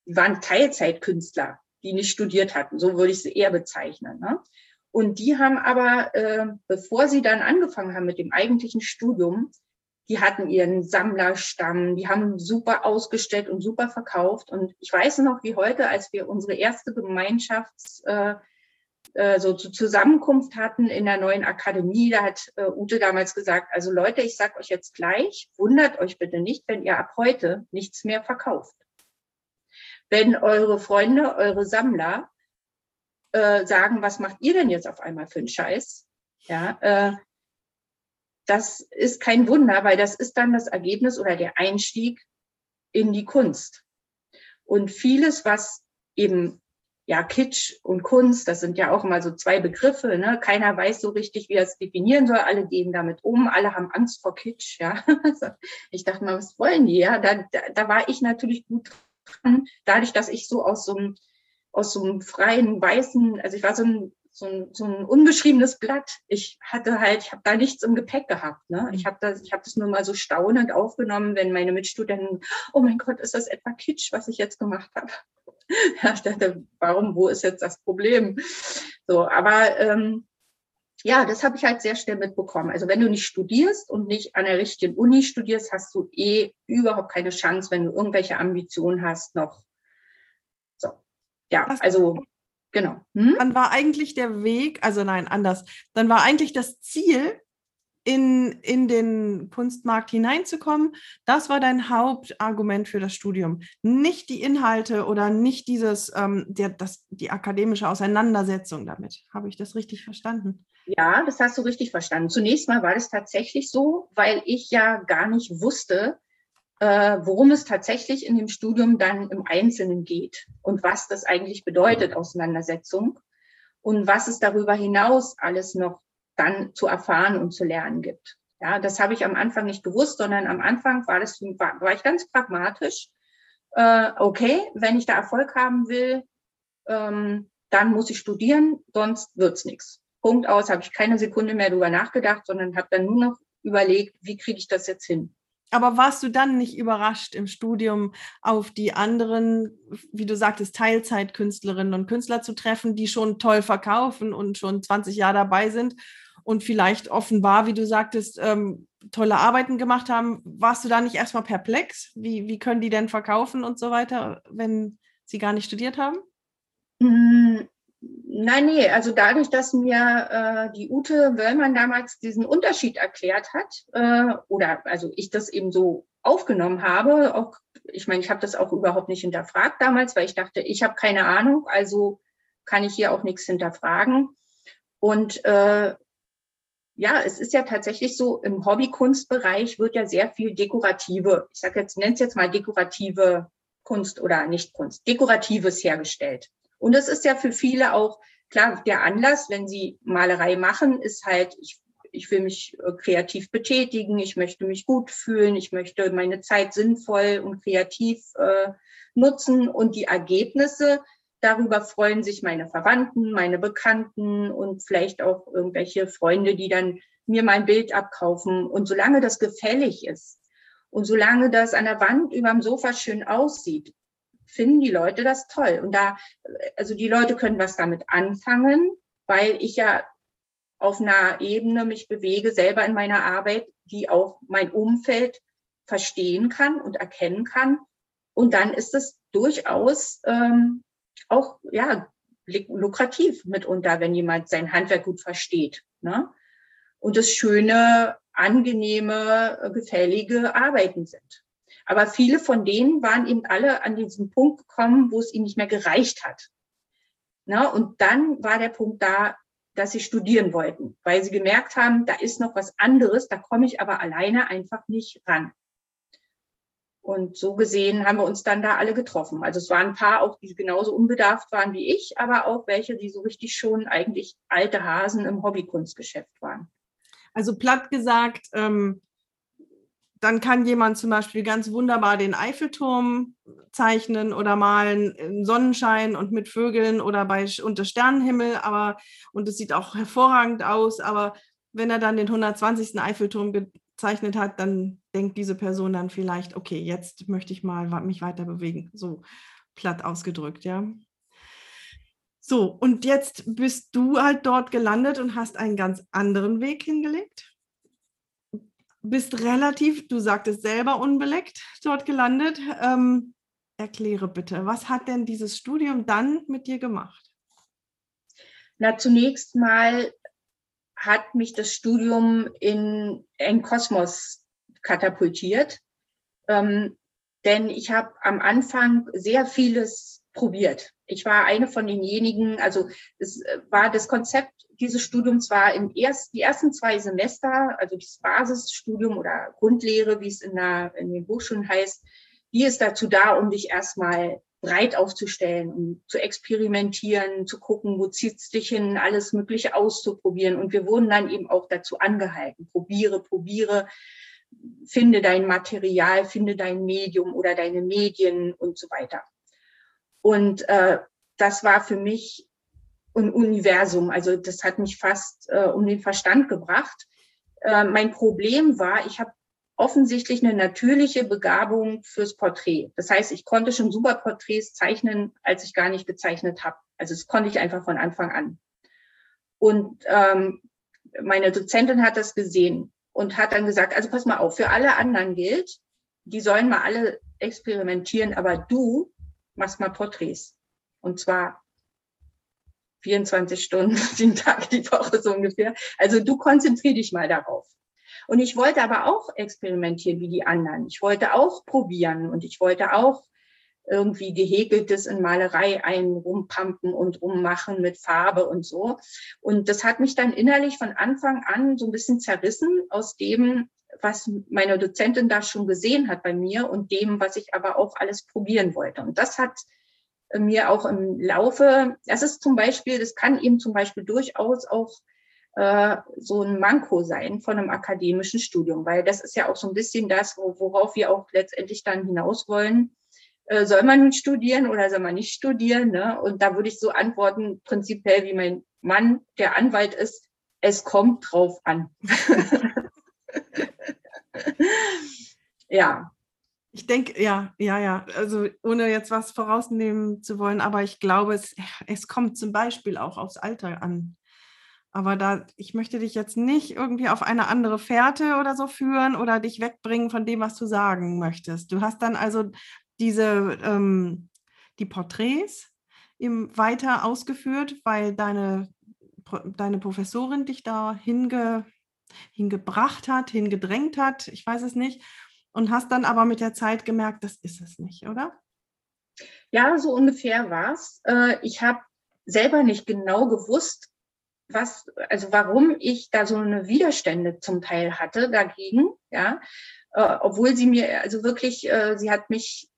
die waren Teilzeitkünstler die nicht studiert hatten. So würde ich sie eher bezeichnen. Ne? Und die haben aber, äh, bevor sie dann angefangen haben mit dem eigentlichen Studium, die hatten ihren Sammlerstamm, die haben super ausgestellt und super verkauft. Und ich weiß noch wie heute, als wir unsere erste Gemeinschafts, äh, äh, so zur Zusammenkunft hatten in der neuen Akademie, da hat äh, Ute damals gesagt, also Leute, ich sage euch jetzt gleich, wundert euch bitte nicht, wenn ihr ab heute nichts mehr verkauft wenn eure Freunde, eure Sammler äh, sagen, was macht ihr denn jetzt auf einmal für einen Scheiß? Ja, äh, das ist kein Wunder, weil das ist dann das Ergebnis oder der Einstieg in die Kunst. Und vieles, was eben ja Kitsch und Kunst, das sind ja auch immer so zwei Begriffe. Ne? Keiner weiß so richtig, wie er es definieren soll. Alle gehen damit um. Alle haben Angst vor Kitsch. Ja, ich dachte mal, was wollen die? Ja, da, da, da war ich natürlich gut dadurch, dass ich so aus so einem, aus so einem freien, weißen, also ich war so ein, so ein, so ein unbeschriebenes Blatt. Ich hatte halt, ich habe da nichts im Gepäck gehabt. Ne? Ich habe das, ich habe das nur mal so staunend aufgenommen, wenn meine Mitstudenten, oh mein Gott, ist das etwa Kitsch, was ich jetzt gemacht habe? Ja, ich dachte, warum, wo ist jetzt das Problem? So, aber ähm, ja, das habe ich halt sehr schnell mitbekommen. Also wenn du nicht studierst und nicht an der richtigen Uni studierst, hast du eh überhaupt keine Chance, wenn du irgendwelche Ambitionen hast, noch. So, ja, also genau. Hm? Dann war eigentlich der Weg, also nein, anders. Dann war eigentlich das Ziel, in, in den Kunstmarkt hineinzukommen, das war dein Hauptargument für das Studium. Nicht die Inhalte oder nicht dieses, ähm, der, das, die akademische Auseinandersetzung damit. Habe ich das richtig verstanden? Ja, das hast du richtig verstanden. Zunächst mal war das tatsächlich so, weil ich ja gar nicht wusste, worum es tatsächlich in dem Studium dann im Einzelnen geht und was das eigentlich bedeutet, Auseinandersetzung und was es darüber hinaus alles noch dann zu erfahren und zu lernen gibt. Ja, das habe ich am Anfang nicht gewusst, sondern am Anfang war das, war, war ich ganz pragmatisch. Äh, okay, wenn ich da Erfolg haben will, ähm, dann muss ich studieren, sonst wird's nichts. Punkt aus, habe ich keine Sekunde mehr drüber nachgedacht, sondern habe dann nur noch überlegt, wie kriege ich das jetzt hin. Aber warst du dann nicht überrascht im Studium auf die anderen, wie du sagtest, Teilzeitkünstlerinnen und Künstler zu treffen, die schon toll verkaufen und schon 20 Jahre dabei sind und vielleicht offenbar, wie du sagtest, ähm, tolle Arbeiten gemacht haben? Warst du da nicht erstmal perplex? Wie, wie können die denn verkaufen und so weiter, wenn sie gar nicht studiert haben? Nein, nee, also dadurch, dass mir äh, die Ute Wöllmann damals diesen Unterschied erklärt hat, äh, oder also ich das eben so aufgenommen habe, auch, ich meine, ich habe das auch überhaupt nicht hinterfragt damals, weil ich dachte, ich habe keine Ahnung, also kann ich hier auch nichts hinterfragen. Und äh, ja, es ist ja tatsächlich so, im Hobbykunstbereich wird ja sehr viel dekorative, ich sage jetzt, nenne es jetzt mal dekorative Kunst oder Nicht-Kunst, Dekoratives hergestellt. Und es ist ja für viele auch, klar, der Anlass, wenn sie Malerei machen, ist halt, ich, ich will mich äh, kreativ betätigen, ich möchte mich gut fühlen, ich möchte meine Zeit sinnvoll und kreativ äh, nutzen und die Ergebnisse Darüber freuen sich meine Verwandten, meine Bekannten und vielleicht auch irgendwelche Freunde, die dann mir mein Bild abkaufen. Und solange das gefällig ist und solange das an der Wand über dem Sofa schön aussieht, finden die Leute das toll. Und da, also die Leute können was damit anfangen, weil ich ja auf einer Ebene mich bewege, selber in meiner Arbeit, die auch mein Umfeld verstehen kann und erkennen kann. Und dann ist es durchaus ähm, auch ja lukrativ mitunter, wenn jemand sein Handwerk gut versteht. Ne? Und das schöne, angenehme, gefällige Arbeiten sind. Aber viele von denen waren eben alle an diesen Punkt gekommen, wo es ihnen nicht mehr gereicht hat. Ne? Und dann war der Punkt da, dass sie studieren wollten, weil sie gemerkt haben, da ist noch was anderes, da komme ich aber alleine einfach nicht ran. Und so gesehen haben wir uns dann da alle getroffen. Also es waren ein paar auch, die genauso unbedarft waren wie ich, aber auch welche, die so richtig schon eigentlich alte Hasen im Hobbykunstgeschäft waren. Also platt gesagt, ähm, dann kann jemand zum Beispiel ganz wunderbar den Eiffelturm zeichnen oder malen im Sonnenschein und mit Vögeln oder bei unter Sternenhimmel, aber und es sieht auch hervorragend aus, aber wenn er dann den 120. Eiffelturm gezeichnet hat, dann denkt diese Person dann vielleicht, okay, jetzt möchte ich mal mich weiter bewegen, so platt ausgedrückt, ja. So, und jetzt bist du halt dort gelandet und hast einen ganz anderen Weg hingelegt. Bist relativ, du sagtest selber unbeleckt dort gelandet. Ähm, erkläre bitte, was hat denn dieses Studium dann mit dir gemacht? Na, zunächst mal hat mich das Studium in einen Kosmos katapultiert. Ähm, denn ich habe am Anfang sehr vieles probiert. Ich war eine von denjenigen, also es war das Konzept dieses Studiums war im erst, die ersten zwei Semester, also das Basisstudium oder Grundlehre, wie es in, der, in den Hochschulen heißt, die ist dazu da, um dich erstmal breit aufzustellen um zu experimentieren, zu gucken, wo zieht es dich hin, alles Mögliche auszuprobieren. Und wir wurden dann eben auch dazu angehalten, probiere, probiere, finde dein Material, finde dein Medium oder deine Medien und so weiter. Und äh, das war für mich ein Universum. Also das hat mich fast äh, um den Verstand gebracht. Äh, mein Problem war, ich habe offensichtlich eine natürliche Begabung fürs Porträt. Das heißt, ich konnte schon super Porträts zeichnen, als ich gar nicht gezeichnet habe. Also das konnte ich einfach von Anfang an. Und ähm, meine Dozentin hat das gesehen und hat dann gesagt, also pass mal auf, für alle anderen gilt, die sollen mal alle experimentieren, aber du machst mal Porträts. Und zwar 24 Stunden, den Tag, die Woche so ungefähr. Also du konzentrier dich mal darauf. Und ich wollte aber auch experimentieren wie die anderen. Ich wollte auch probieren und ich wollte auch irgendwie gehäkeltes in Malerei ein rumpampen und rummachen mit Farbe und so. Und das hat mich dann innerlich von Anfang an so ein bisschen zerrissen aus dem, was meine Dozentin da schon gesehen hat bei mir und dem, was ich aber auch alles probieren wollte. Und das hat mir auch im Laufe, das ist zum Beispiel, das kann eben zum Beispiel durchaus auch äh, so ein Manko sein von einem akademischen Studium, weil das ist ja auch so ein bisschen das, worauf wir auch letztendlich dann hinaus wollen. Äh, soll man nun studieren oder soll man nicht studieren? Ne? Und da würde ich so antworten, prinzipiell wie mein Mann, der Anwalt ist, es kommt drauf an. ja. Ich denke, ja, ja, ja. Also ohne jetzt was vorausnehmen zu wollen, aber ich glaube, es, es kommt zum Beispiel auch aufs Alter an. Aber da, ich möchte dich jetzt nicht irgendwie auf eine andere Fährte oder so führen oder dich wegbringen von dem, was du sagen möchtest. Du hast dann also diese, ähm, die Porträts weiter ausgeführt, weil deine, deine Professorin dich da hinge, hingebracht hat, hingedrängt hat, ich weiß es nicht. Und hast dann aber mit der Zeit gemerkt, das ist es nicht, oder? Ja, so ungefähr war es. Äh, ich habe selber nicht genau gewusst, was, also warum ich da so eine Widerstände zum Teil hatte dagegen, ja, äh, obwohl sie mir, also wirklich, äh, sie hat mich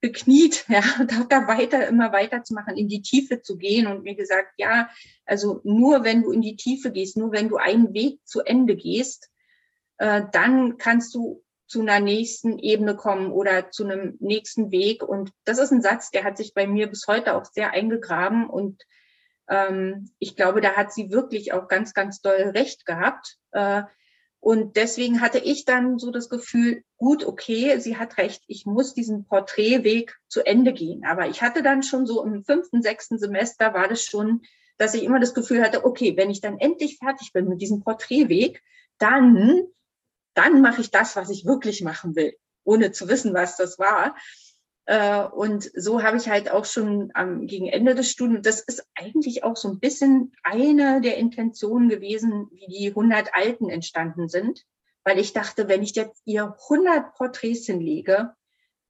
bekniet, ja, da, da weiter, immer weiterzumachen, in die Tiefe zu gehen und mir gesagt, ja, also nur wenn du in die Tiefe gehst, nur wenn du einen Weg zu Ende gehst, dann kannst du zu einer nächsten Ebene kommen oder zu einem nächsten Weg. Und das ist ein Satz, der hat sich bei mir bis heute auch sehr eingegraben. Und ähm, ich glaube, da hat sie wirklich auch ganz, ganz doll recht gehabt. Äh, und deswegen hatte ich dann so das Gefühl, gut, okay, sie hat recht, ich muss diesen Porträtweg zu Ende gehen. Aber ich hatte dann schon so im fünften, sechsten Semester war das schon, dass ich immer das Gefühl hatte, okay, wenn ich dann endlich fertig bin mit diesem Porträtweg, dann, dann mache ich das, was ich wirklich machen will, ohne zu wissen, was das war. Äh, und so habe ich halt auch schon am, gegen Ende des Studiums, das ist eigentlich auch so ein bisschen eine der Intentionen gewesen, wie die 100 Alten entstanden sind, weil ich dachte, wenn ich jetzt ihr 100 Porträts hinlege,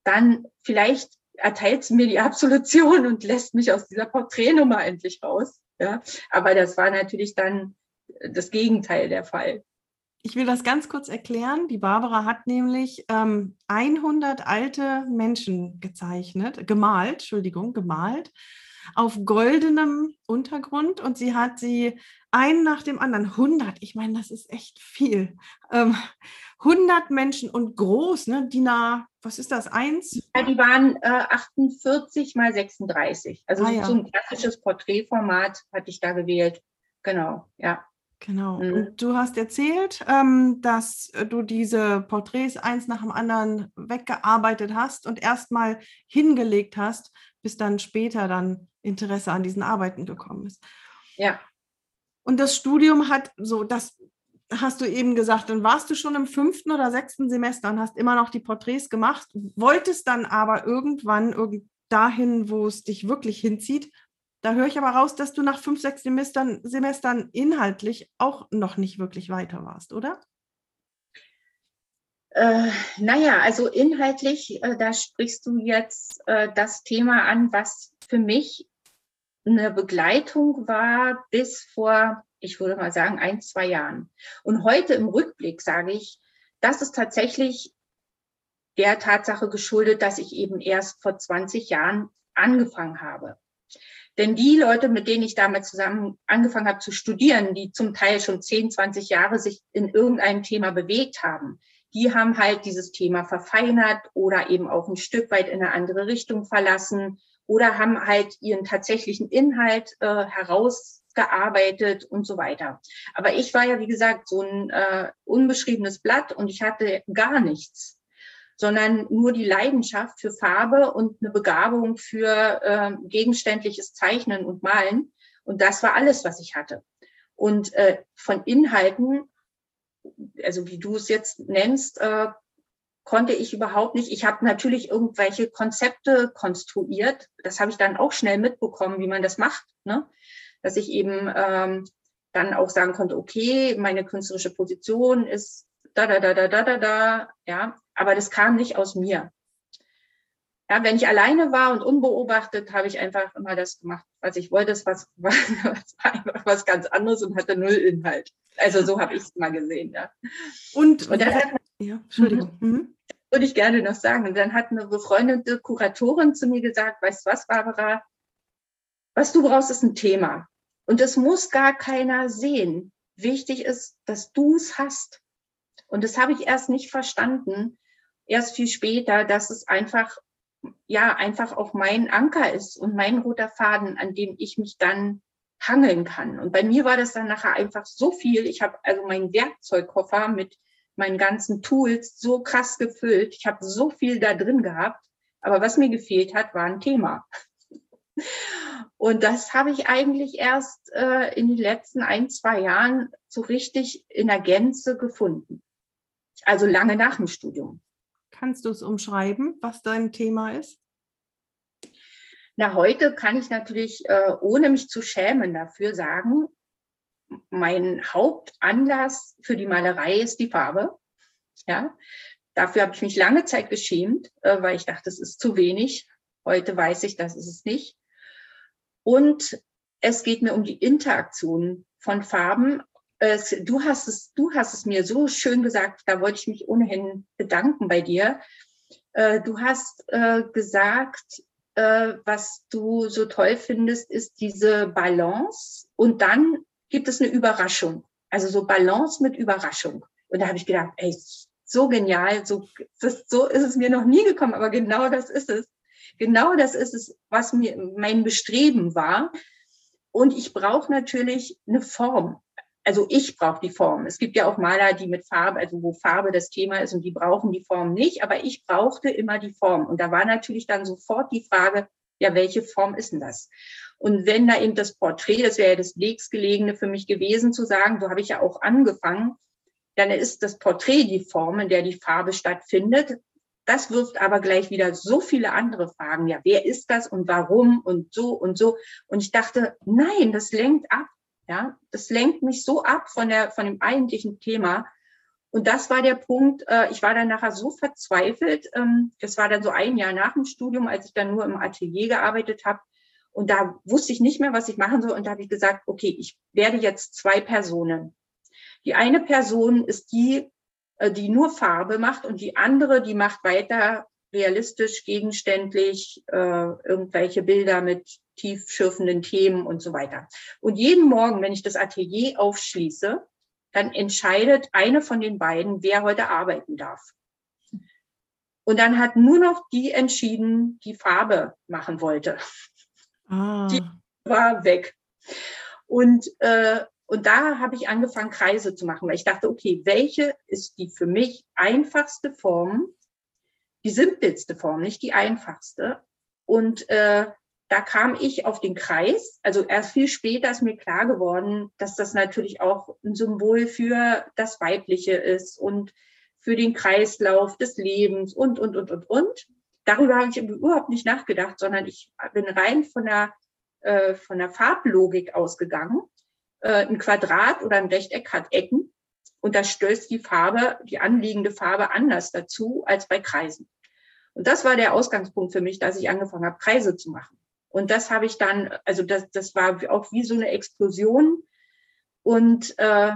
dann vielleicht erteilt sie mir die Absolution und lässt mich aus dieser Porträtnummer endlich raus. Ja, aber das war natürlich dann das Gegenteil der Fall. Ich will das ganz kurz erklären. Die Barbara hat nämlich ähm, 100 alte Menschen gezeichnet, gemalt, Entschuldigung, gemalt, auf goldenem Untergrund und sie hat sie einen nach dem anderen, 100, ich meine, das ist echt viel, ähm, 100 Menschen und groß, ne, DIN A, was ist das, eins? Ja, die waren äh, 48 mal 36, also ah, ja. so ein klassisches Porträtformat hatte ich da gewählt, genau, ja. Genau. Mhm. Und du hast erzählt, ähm, dass äh, du diese Porträts eins nach dem anderen weggearbeitet hast und erstmal hingelegt hast, bis dann später dann Interesse an diesen Arbeiten gekommen ist. Ja. Und das Studium hat so, das hast du eben gesagt, dann warst du schon im fünften oder sechsten Semester und hast immer noch die Porträts gemacht, wolltest dann aber irgendwann irgend dahin, wo es dich wirklich hinzieht, da höre ich aber raus, dass du nach fünf, sechs Semestern, Semestern inhaltlich auch noch nicht wirklich weiter warst, oder? Äh, naja, also inhaltlich, äh, da sprichst du jetzt äh, das Thema an, was für mich eine Begleitung war bis vor, ich würde mal sagen, ein, zwei Jahren. Und heute im Rückblick sage ich, das ist tatsächlich der Tatsache geschuldet, dass ich eben erst vor 20 Jahren angefangen habe. Denn die Leute, mit denen ich damals zusammen angefangen habe zu studieren, die zum Teil schon 10, 20 Jahre sich in irgendeinem Thema bewegt haben, die haben halt dieses Thema verfeinert oder eben auch ein Stück weit in eine andere Richtung verlassen oder haben halt ihren tatsächlichen Inhalt äh, herausgearbeitet und so weiter. Aber ich war ja, wie gesagt, so ein äh, unbeschriebenes Blatt und ich hatte gar nichts sondern nur die Leidenschaft für Farbe und eine Begabung für äh, gegenständliches Zeichnen und Malen. Und das war alles, was ich hatte. Und äh, von Inhalten, also wie du es jetzt nennst, äh, konnte ich überhaupt nicht. Ich habe natürlich irgendwelche Konzepte konstruiert. Das habe ich dann auch schnell mitbekommen, wie man das macht. Ne? Dass ich eben ähm, dann auch sagen konnte, okay, meine künstlerische Position ist da, da, da, da, da, da, da, ja, aber das kam nicht aus mir. Ja, wenn ich alleine war und unbeobachtet, habe ich einfach immer das gemacht, was ich wollte. Das war, war einfach was ganz anderes und hatte null Inhalt. Also so habe ich es mal gesehen. Ja. Und, und dann hat, ja, Entschuldigung. Mhm. mhm. Würde ich gerne noch sagen. Und dann hat eine befreundete Kuratorin zu mir gesagt, weißt du was, Barbara, was du brauchst, ist ein Thema. Und das muss gar keiner sehen. Wichtig ist, dass du es hast. Und das habe ich erst nicht verstanden, erst viel später, dass es einfach, ja, einfach auch mein Anker ist und mein roter Faden, an dem ich mich dann hangeln kann. Und bei mir war das dann nachher einfach so viel. Ich habe also meinen Werkzeugkoffer mit meinen ganzen Tools so krass gefüllt. Ich habe so viel da drin gehabt. Aber was mir gefehlt hat, war ein Thema. Und das habe ich eigentlich erst äh, in den letzten ein, zwei Jahren so richtig in der Gänze gefunden also lange nach dem Studium. Kannst du es umschreiben, was dein Thema ist? Na, heute kann ich natürlich, äh, ohne mich zu schämen, dafür sagen, mein Hauptanlass für die Malerei ist die Farbe. Ja, dafür habe ich mich lange Zeit geschämt, äh, weil ich dachte, es ist zu wenig. Heute weiß ich, das ist es nicht. Und es geht mir um die Interaktion von Farben. Du hast es, du hast es mir so schön gesagt, da wollte ich mich ohnehin bedanken bei dir. Du hast gesagt, was du so toll findest, ist diese Balance und dann gibt es eine Überraschung. Also so Balance mit Überraschung. Und da habe ich gedacht, ey, so genial, so, das, so ist es mir noch nie gekommen, aber genau das ist es. Genau das ist es, was mir mein Bestreben war. Und ich brauche natürlich eine Form. Also ich brauche die Form. Es gibt ja auch Maler, die mit Farbe, also wo Farbe das Thema ist und die brauchen die Form nicht, aber ich brauchte immer die Form. Und da war natürlich dann sofort die Frage, ja, welche Form ist denn das? Und wenn da eben das Porträt, das wäre ja das nächstgelegene für mich gewesen, zu sagen, so habe ich ja auch angefangen, dann ist das Porträt die Form, in der die Farbe stattfindet. Das wirft aber gleich wieder so viele andere Fragen. Ja, wer ist das und warum und so und so. Und ich dachte, nein, das lenkt ab. Ja, das lenkt mich so ab von der, von dem eigentlichen Thema. Und das war der Punkt, äh, ich war dann nachher so verzweifelt. Ähm, das war dann so ein Jahr nach dem Studium, als ich dann nur im Atelier gearbeitet habe. Und da wusste ich nicht mehr, was ich machen soll. Und da habe ich gesagt, okay, ich werde jetzt zwei Personen. Die eine Person ist die, äh, die nur Farbe macht und die andere, die macht weiter realistisch, gegenständlich, äh, irgendwelche Bilder mit tiefschürfenden Themen und so weiter. Und jeden Morgen, wenn ich das Atelier aufschließe, dann entscheidet eine von den beiden, wer heute arbeiten darf. Und dann hat nur noch die entschieden, die Farbe machen wollte. Ah. Die war weg. Und, äh, und da habe ich angefangen, Kreise zu machen, weil ich dachte, okay, welche ist die für mich einfachste Form, die simpelste Form, nicht die einfachste. Und äh, da kam ich auf den Kreis. Also erst viel später ist mir klar geworden, dass das natürlich auch ein Symbol für das Weibliche ist und für den Kreislauf des Lebens und, und, und, und, und. Darüber habe ich überhaupt nicht nachgedacht, sondern ich bin rein von der, äh, von der Farblogik ausgegangen äh, ein Quadrat oder ein Rechteck hat Ecken und da stößt die Farbe, die anliegende Farbe anders dazu als bei Kreisen. Und das war der Ausgangspunkt für mich, dass ich angefangen habe, Kreise zu machen. Und das habe ich dann, also das, das war auch wie so eine Explosion. Und äh,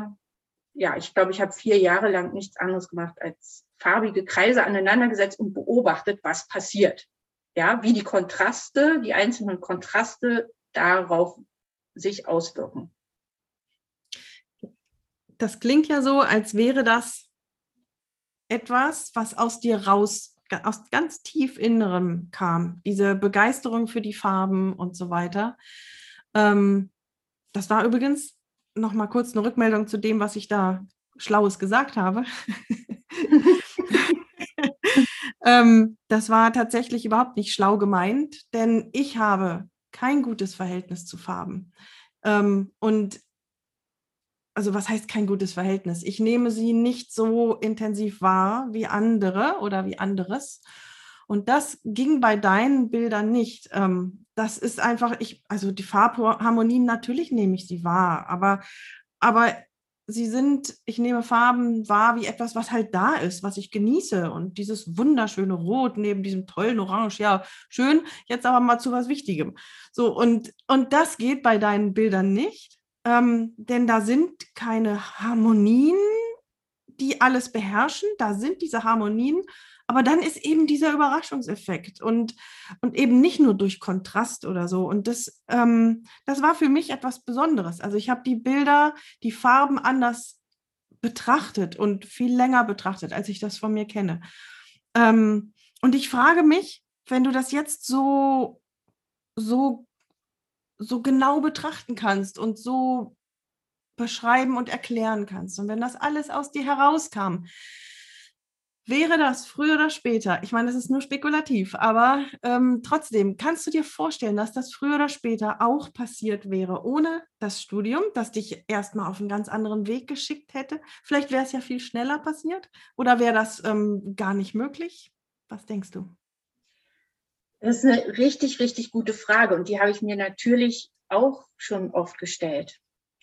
ja, ich glaube, ich habe vier Jahre lang nichts anderes gemacht als farbige Kreise aneinandergesetzt und beobachtet, was passiert. Ja, wie die Kontraste, die einzelnen Kontraste darauf sich auswirken das klingt ja so, als wäre das etwas, was aus dir raus, aus ganz tief Innerem kam. Diese Begeisterung für die Farben und so weiter. Ähm, das war übrigens noch mal kurz eine Rückmeldung zu dem, was ich da Schlaues gesagt habe. ähm, das war tatsächlich überhaupt nicht schlau gemeint, denn ich habe kein gutes Verhältnis zu Farben. Ähm, und also was heißt kein gutes Verhältnis? Ich nehme sie nicht so intensiv wahr wie andere oder wie anderes. Und das ging bei deinen Bildern nicht. Ähm, das ist einfach, ich, also die Farbharmonien, natürlich nehme ich sie wahr, aber, aber sie sind, ich nehme Farben wahr wie etwas, was halt da ist, was ich genieße. Und dieses wunderschöne Rot neben diesem tollen Orange, ja, schön, jetzt aber mal zu was Wichtigem. So, und, und das geht bei deinen Bildern nicht ähm, denn da sind keine Harmonien, die alles beherrschen. Da sind diese Harmonien, aber dann ist eben dieser Überraschungseffekt und, und eben nicht nur durch Kontrast oder so. Und das, ähm, das war für mich etwas Besonderes. Also ich habe die Bilder, die Farben anders betrachtet und viel länger betrachtet, als ich das von mir kenne. Ähm, und ich frage mich, wenn du das jetzt so, so so genau betrachten kannst und so beschreiben und erklären kannst. Und wenn das alles aus dir herauskam, wäre das früher oder später, ich meine, das ist nur spekulativ, aber ähm, trotzdem, kannst du dir vorstellen, dass das früher oder später auch passiert wäre, ohne das Studium, das dich erstmal auf einen ganz anderen Weg geschickt hätte? Vielleicht wäre es ja viel schneller passiert oder wäre das ähm, gar nicht möglich? Was denkst du? Das ist eine richtig, richtig gute Frage und die habe ich mir natürlich auch schon oft gestellt.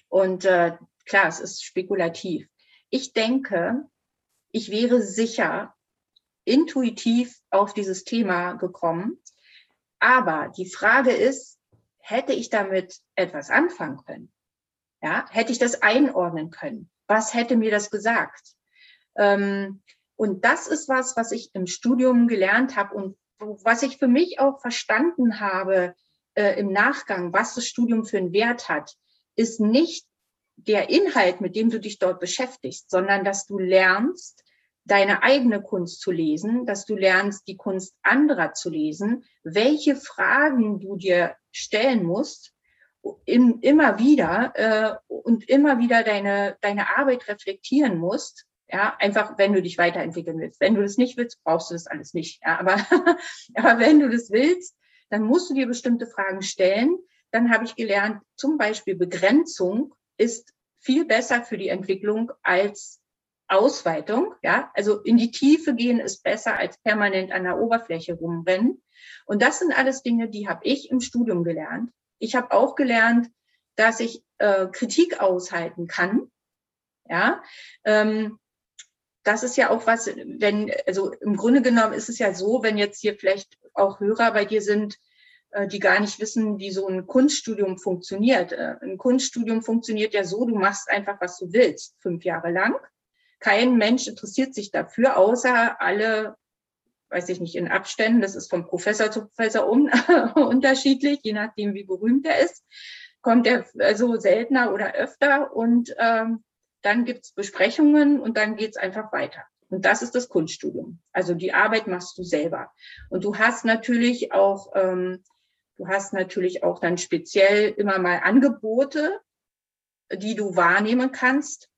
Und äh, klar, es ist spekulativ. Ich denke, ich wäre sicher intuitiv auf dieses Thema gekommen. Aber die Frage ist, hätte ich damit etwas anfangen können? Ja, hätte ich das einordnen können? Was hätte mir das gesagt? Ähm, und das ist was, was ich im Studium gelernt habe und was ich für mich auch verstanden habe äh, im Nachgang, was das Studium für einen Wert hat, ist nicht der Inhalt, mit dem du dich dort beschäftigst, sondern dass du lernst, deine eigene Kunst zu lesen, dass du lernst, die Kunst anderer zu lesen, welche Fragen du dir stellen musst, in, immer wieder äh, und immer wieder deine, deine Arbeit reflektieren musst. Ja, einfach, wenn du dich weiterentwickeln willst. Wenn du das nicht willst, brauchst du das alles nicht. Ja, aber, aber wenn du das willst, dann musst du dir bestimmte Fragen stellen. Dann habe ich gelernt, zum Beispiel Begrenzung ist viel besser für die Entwicklung als Ausweitung. Ja, also in die Tiefe gehen ist besser als permanent an der Oberfläche rumrennen. Und das sind alles Dinge, die habe ich im Studium gelernt. Ich habe auch gelernt, dass ich äh, Kritik aushalten kann. Ja, ähm, das ist ja auch was, wenn, also im Grunde genommen ist es ja so, wenn jetzt hier vielleicht auch Hörer bei dir sind, äh, die gar nicht wissen, wie so ein Kunststudium funktioniert. Äh, ein Kunststudium funktioniert ja so, du machst einfach, was du willst, fünf Jahre lang. Kein Mensch interessiert sich dafür, außer alle, weiß ich nicht, in Abständen. Das ist vom Professor zu Professor un unterschiedlich, je nachdem, wie berühmt er ist. Kommt er also seltener oder öfter und ähm, dann gibt's Besprechungen und dann geht's einfach weiter. Und das ist das Kunststudium. Also die Arbeit machst du selber. Und du hast natürlich auch, ähm, du hast natürlich auch dann speziell immer mal Angebote, die du wahrnehmen kannst.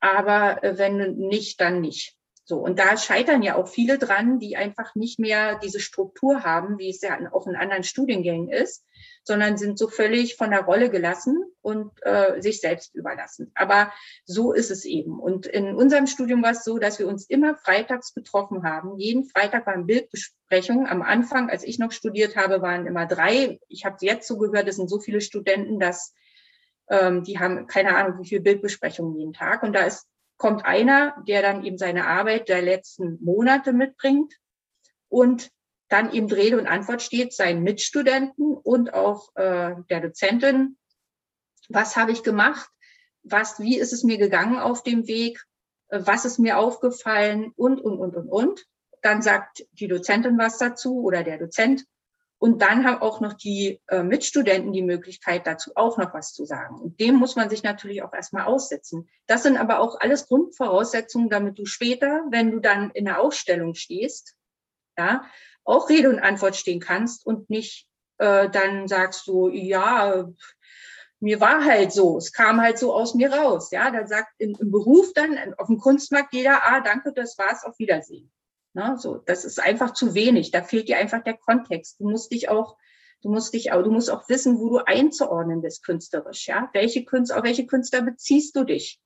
Aber äh, wenn nicht, dann nicht. So, und da scheitern ja auch viele dran, die einfach nicht mehr diese Struktur haben, wie es ja auch in anderen Studiengängen ist, sondern sind so völlig von der Rolle gelassen und äh, sich selbst überlassen. Aber so ist es eben. Und in unserem Studium war es so, dass wir uns immer freitags getroffen haben. Jeden Freitag waren Bildbesprechungen. Am Anfang, als ich noch studiert habe, waren immer drei. Ich habe jetzt so gehört, es sind so viele Studenten, dass ähm, die haben keine Ahnung, wie viele Bildbesprechungen jeden Tag. Und da ist kommt einer, der dann eben seine Arbeit der letzten Monate mitbringt und dann eben Rede und Antwort steht, seinen Mitstudenten und auch äh, der Dozentin. Was habe ich gemacht? Was, wie ist es mir gegangen auf dem Weg? Was ist mir aufgefallen? Und, und, und, und, und. Dann sagt die Dozentin was dazu oder der Dozent. Und dann haben auch noch die äh, Mitstudenten die Möglichkeit, dazu auch noch was zu sagen. Und dem muss man sich natürlich auch erstmal aussetzen. Das sind aber auch alles Grundvoraussetzungen, damit du später, wenn du dann in der Ausstellung stehst, ja, auch Rede und Antwort stehen kannst und nicht äh, dann sagst du, ja, mir war halt so, es kam halt so aus mir raus. Ja, dann sagt im, im Beruf dann auf dem Kunstmarkt jeder, ah, danke, das war's, auf Wiedersehen. Ne? So, das ist einfach zu wenig. Da fehlt dir einfach der Kontext. Du musst dich auch, du musst dich auch, du musst auch wissen, wo du einzuordnen bist künstlerisch. Ja, welche Künstler, auf welche Künstler beziehst du dich?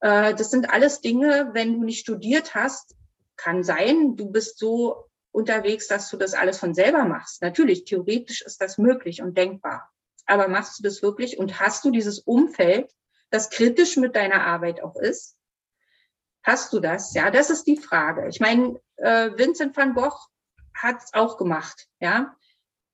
Äh, das sind alles Dinge, wenn du nicht studiert hast, kann sein, du bist so unterwegs, dass du das alles von selber machst. Natürlich, theoretisch ist das möglich und denkbar. Aber machst du das wirklich und hast du dieses Umfeld, das kritisch mit deiner Arbeit auch ist? Hast du das? Ja, das ist die Frage. Ich meine, äh, Vincent van Gogh hat es auch gemacht, ja.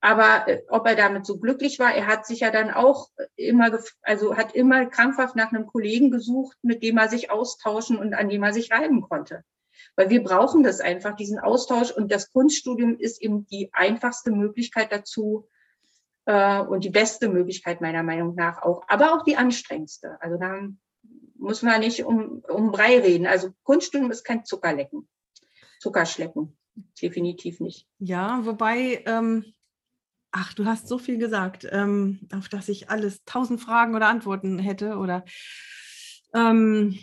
Aber äh, ob er damit so glücklich war, er hat sich ja dann auch immer, also hat immer krampfhaft nach einem Kollegen gesucht, mit dem er sich austauschen und an dem er sich reiben konnte. Weil wir brauchen das einfach, diesen Austausch. Und das Kunststudium ist eben die einfachste Möglichkeit dazu äh, und die beste Möglichkeit meiner Meinung nach auch, aber auch die anstrengendste. Also da muss man nicht um, um Brei reden. Also Kunststudium ist kein Zuckerlecken. Zuckerschlecken. Definitiv nicht. Ja, wobei, ähm, ach, du hast so viel gesagt, ähm, auf das ich alles tausend Fragen oder Antworten hätte. Oder ähm,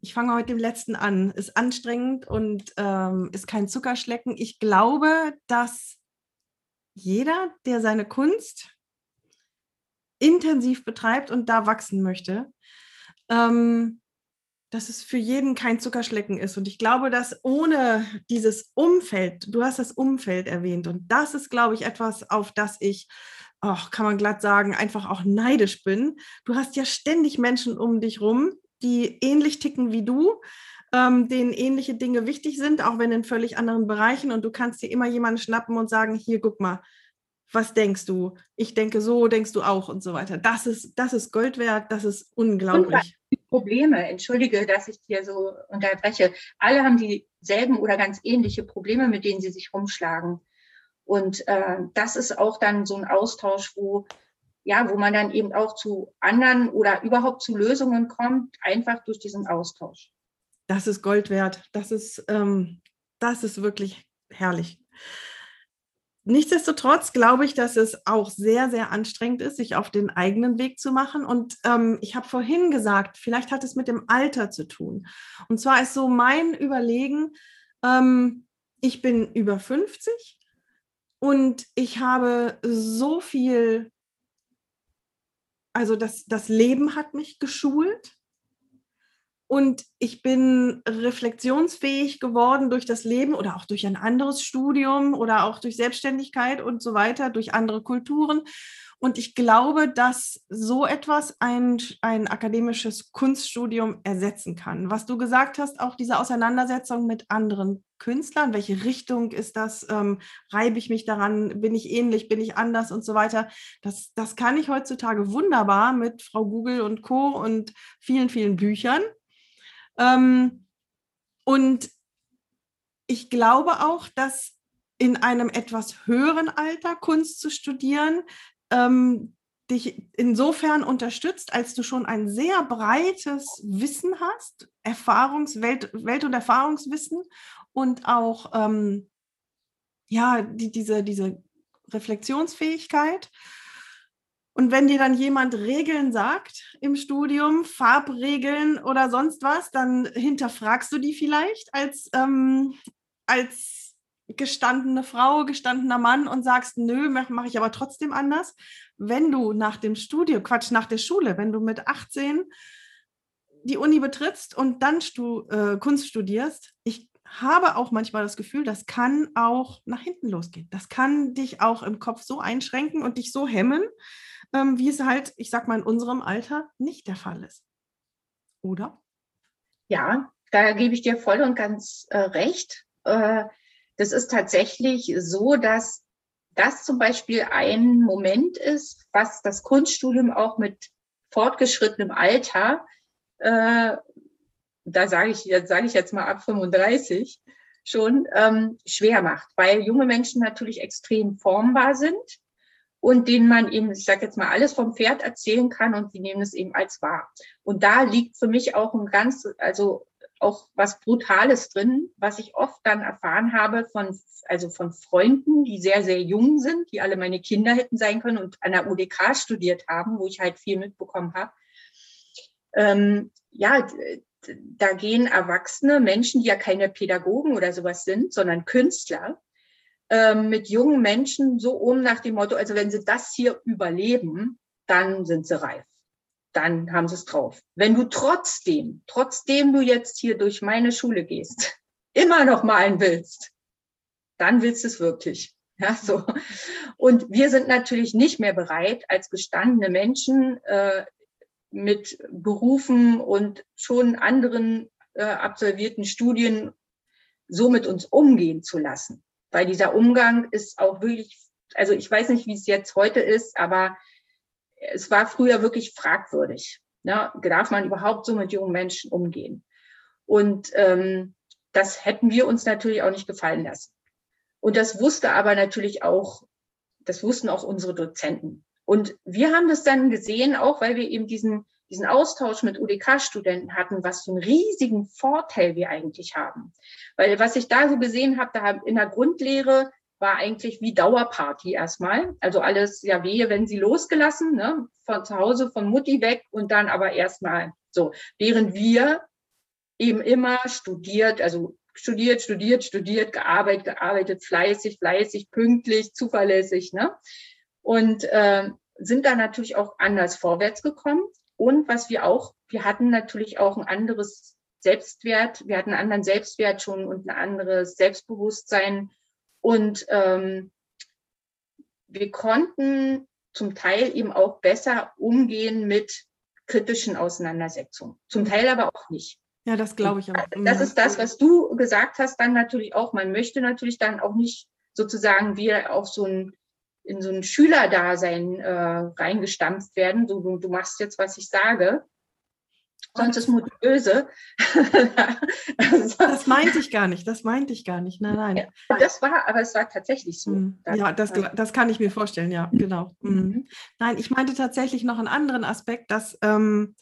ich fange heute dem letzten an. Ist anstrengend und ähm, ist kein Zuckerschlecken. Ich glaube, dass jeder, der seine Kunst intensiv betreibt und da wachsen möchte, ähm, dass es für jeden kein Zuckerschlecken ist. Und ich glaube, dass ohne dieses Umfeld, du hast das Umfeld erwähnt, und das ist, glaube ich, etwas, auf das ich, oh, kann man glatt sagen, einfach auch neidisch bin. Du hast ja ständig Menschen um dich rum, die ähnlich ticken wie du, ähm, denen ähnliche Dinge wichtig sind, auch wenn in völlig anderen Bereichen. Und du kannst dir immer jemanden schnappen und sagen, hier, guck mal, was denkst du? Ich denke so, denkst du auch und so weiter. Das ist, das ist Gold wert, das ist unglaublich. Probleme, entschuldige, dass ich dir so unterbreche. Alle haben dieselben oder ganz ähnliche Probleme, mit denen sie sich rumschlagen. Und äh, das ist auch dann so ein Austausch, wo ja, wo man dann eben auch zu anderen oder überhaupt zu Lösungen kommt, einfach durch diesen Austausch. Das ist Gold wert. Das ist, ähm, das ist wirklich herrlich. Nichtsdestotrotz glaube ich, dass es auch sehr, sehr anstrengend ist, sich auf den eigenen Weg zu machen. Und ähm, ich habe vorhin gesagt, vielleicht hat es mit dem Alter zu tun. Und zwar ist so mein Überlegen, ähm, ich bin über 50 und ich habe so viel, also das, das Leben hat mich geschult. Und ich bin reflexionsfähig geworden durch das Leben oder auch durch ein anderes Studium oder auch durch Selbstständigkeit und so weiter, durch andere Kulturen. Und ich glaube, dass so etwas ein, ein akademisches Kunststudium ersetzen kann. Was du gesagt hast, auch diese Auseinandersetzung mit anderen Künstlern, welche Richtung ist das, ähm, reibe ich mich daran, bin ich ähnlich, bin ich anders und so weiter. Das, das kann ich heutzutage wunderbar mit Frau Google und Co. und vielen, vielen Büchern. Ähm, und ich glaube auch, dass in einem etwas höheren Alter Kunst zu studieren ähm, dich insofern unterstützt, als du schon ein sehr breites Wissen hast, Erfahrungs-, Welt-, Welt und Erfahrungswissen und auch ähm, ja, die, diese, diese Reflexionsfähigkeit. Und wenn dir dann jemand Regeln sagt im Studium, Farbregeln oder sonst was, dann hinterfragst du die vielleicht als, ähm, als gestandene Frau, gestandener Mann und sagst, nö, mache mach ich aber trotzdem anders. Wenn du nach dem Studium, Quatsch, nach der Schule, wenn du mit 18 die Uni betrittst und dann stu, äh, Kunst studierst, ich habe auch manchmal das Gefühl, das kann auch nach hinten losgehen. Das kann dich auch im Kopf so einschränken und dich so hemmen, ähm, wie es halt, ich sag mal, in unserem Alter nicht der Fall ist. Oder? Ja, da gebe ich dir voll und ganz äh, recht. Äh, das ist tatsächlich so, dass das zum Beispiel ein Moment ist, was das Kunststudium auch mit fortgeschrittenem Alter, äh, da sage ich, sage ich jetzt mal ab 35 schon, ähm, schwer macht, weil junge Menschen natürlich extrem formbar sind und denen man eben, ich sage jetzt mal, alles vom Pferd erzählen kann und die nehmen es eben als wahr. Und da liegt für mich auch ein ganz, also auch was Brutales drin, was ich oft dann erfahren habe von, also von Freunden, die sehr, sehr jung sind, die alle meine Kinder hätten sein können und an der UDK studiert haben, wo ich halt viel mitbekommen habe. Ähm, ja, da gehen erwachsene Menschen, die ja keine Pädagogen oder sowas sind, sondern Künstler, ähm, mit jungen Menschen so um nach dem Motto, also wenn sie das hier überleben, dann sind sie reif dann haben sie es drauf. Wenn du trotzdem, trotzdem du jetzt hier durch meine Schule gehst, immer noch malen willst, dann willst du es wirklich. Ja, so. Und wir sind natürlich nicht mehr bereit, als gestandene Menschen äh, mit Berufen und schon anderen äh, absolvierten Studien so mit uns umgehen zu lassen. Weil dieser Umgang ist auch wirklich, also ich weiß nicht, wie es jetzt heute ist, aber es war früher wirklich fragwürdig. Ne? Darf man überhaupt so mit jungen Menschen umgehen? Und ähm, das hätten wir uns natürlich auch nicht gefallen lassen. Und das wusste aber natürlich auch, das wussten auch unsere Dozenten. Und wir haben das dann gesehen, auch weil wir eben diesen, diesen Austausch mit UDK-Studenten hatten, was für einen riesigen Vorteil wir eigentlich haben. Weil was ich da so gesehen habe, da in der Grundlehre war eigentlich wie Dauerparty erstmal. Also alles ja wehe, wenn sie losgelassen, ne? von zu Hause von Mutti weg und dann aber erstmal so. Während wir eben immer studiert, also studiert, studiert, studiert, gearbeitet, gearbeitet, fleißig, fleißig, pünktlich, zuverlässig, ne? Und äh, sind da natürlich auch anders vorwärts gekommen. Und was wir auch, wir hatten natürlich auch ein anderes Selbstwert, wir hatten einen anderen Selbstwert schon und ein anderes Selbstbewusstsein und ähm, wir konnten zum Teil eben auch besser umgehen mit kritischen Auseinandersetzungen. Zum Teil aber auch nicht. Ja, das glaube ich auch. Das ist das, was du gesagt hast, dann natürlich auch. Man möchte natürlich dann auch nicht sozusagen wieder auf so ein in so ein Schülerdasein äh, reingestampft werden. Du, du, du machst jetzt, was ich sage. Sonst ist Mutti böse. also, das meinte ich gar nicht, das meinte ich gar nicht. Nein, nein. Ja, das war, aber es war tatsächlich so. Mhm. Ja, das, das kann ich mir vorstellen, ja, genau. Mhm. mhm. Nein, ich meinte tatsächlich noch einen anderen Aspekt, dass ähm,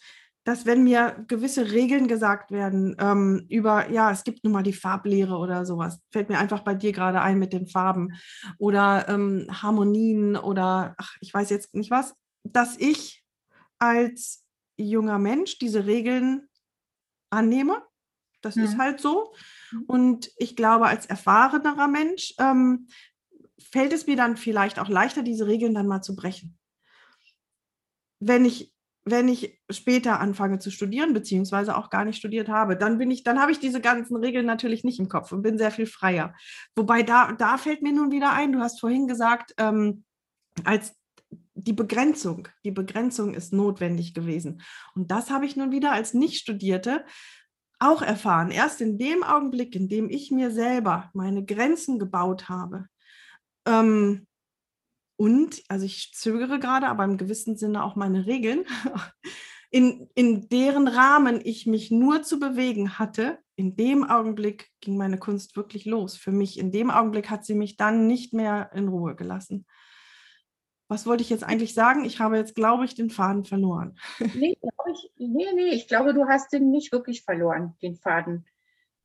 dass wenn mir gewisse Regeln gesagt werden ähm, über, ja, es gibt nun mal die Farblehre oder sowas, fällt mir einfach bei dir gerade ein mit den Farben oder ähm, Harmonien oder, ach, ich weiß jetzt nicht was, dass ich als junger Mensch diese Regeln annehme. Das mhm. ist halt so. Mhm. Und ich glaube, als erfahrenerer Mensch ähm, fällt es mir dann vielleicht auch leichter, diese Regeln dann mal zu brechen. Wenn ich wenn ich später anfange zu studieren, beziehungsweise auch gar nicht studiert habe, dann bin ich, dann habe ich diese ganzen Regeln natürlich nicht im Kopf und bin sehr viel freier. Wobei da, da fällt mir nun wieder ein, du hast vorhin gesagt, ähm, als die Begrenzung, die Begrenzung ist notwendig gewesen. Und das habe ich nun wieder als Nicht-Studierte auch erfahren. Erst in dem Augenblick, in dem ich mir selber meine Grenzen gebaut habe, ähm, und, also ich zögere gerade, aber im gewissen Sinne auch meine Regeln, in, in deren Rahmen ich mich nur zu bewegen hatte, in dem Augenblick ging meine Kunst wirklich los. Für mich, in dem Augenblick hat sie mich dann nicht mehr in Ruhe gelassen. Was wollte ich jetzt eigentlich sagen? Ich habe jetzt, glaube ich, den Faden verloren. Nee, ich, nee, nee, ich glaube, du hast den nicht wirklich verloren, den Faden.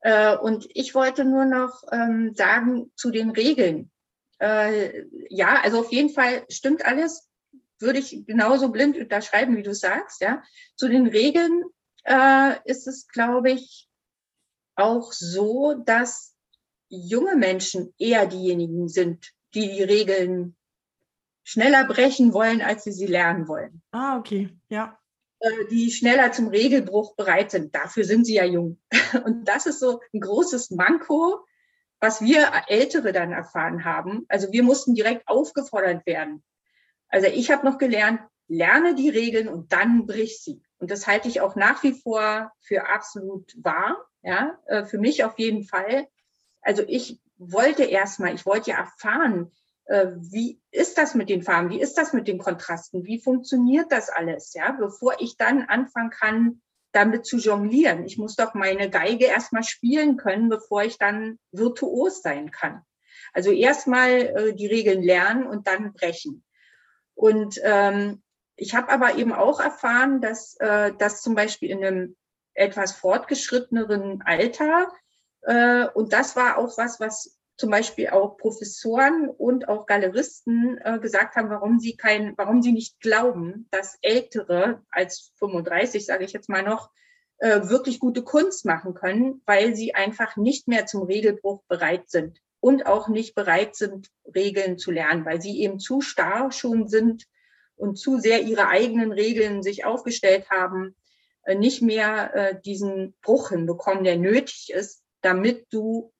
Äh, und ich wollte nur noch ähm, sagen zu den Regeln. Äh, ja, also auf jeden Fall stimmt alles. Würde ich genauso blind unterschreiben, wie du sagst. Ja, zu den Regeln äh, ist es, glaube ich, auch so, dass junge Menschen eher diejenigen sind, die die Regeln schneller brechen wollen, als sie sie lernen wollen. Ah, okay, ja. Äh, die schneller zum Regelbruch bereit sind. Dafür sind sie ja jung. Und das ist so ein großes Manko was wir Ältere dann erfahren haben. Also wir mussten direkt aufgefordert werden. Also ich habe noch gelernt, lerne die Regeln und dann brich sie. Und das halte ich auch nach wie vor für absolut wahr. Ja, äh, für mich auf jeden Fall. Also ich wollte erstmal, ich wollte ja erfahren, äh, wie ist das mit den Farben? Wie ist das mit den Kontrasten? Wie funktioniert das alles? Ja, bevor ich dann anfangen kann, damit zu jonglieren. Ich muss doch meine Geige erstmal spielen können, bevor ich dann virtuos sein kann. Also erstmal äh, die Regeln lernen und dann brechen. Und ähm, ich habe aber eben auch erfahren, dass, äh, dass zum Beispiel in einem etwas fortgeschritteneren Alter, äh, und das war auch was, was zum Beispiel auch Professoren und auch Galeristen äh, gesagt haben, warum sie kein, warum sie nicht glauben, dass Ältere als 35, sage ich jetzt mal noch, äh, wirklich gute Kunst machen können, weil sie einfach nicht mehr zum Regelbruch bereit sind und auch nicht bereit sind, Regeln zu lernen, weil sie eben zu starr schon sind und zu sehr ihre eigenen Regeln sich aufgestellt haben, äh, nicht mehr äh, diesen Bruch hinbekommen, der nötig ist, damit du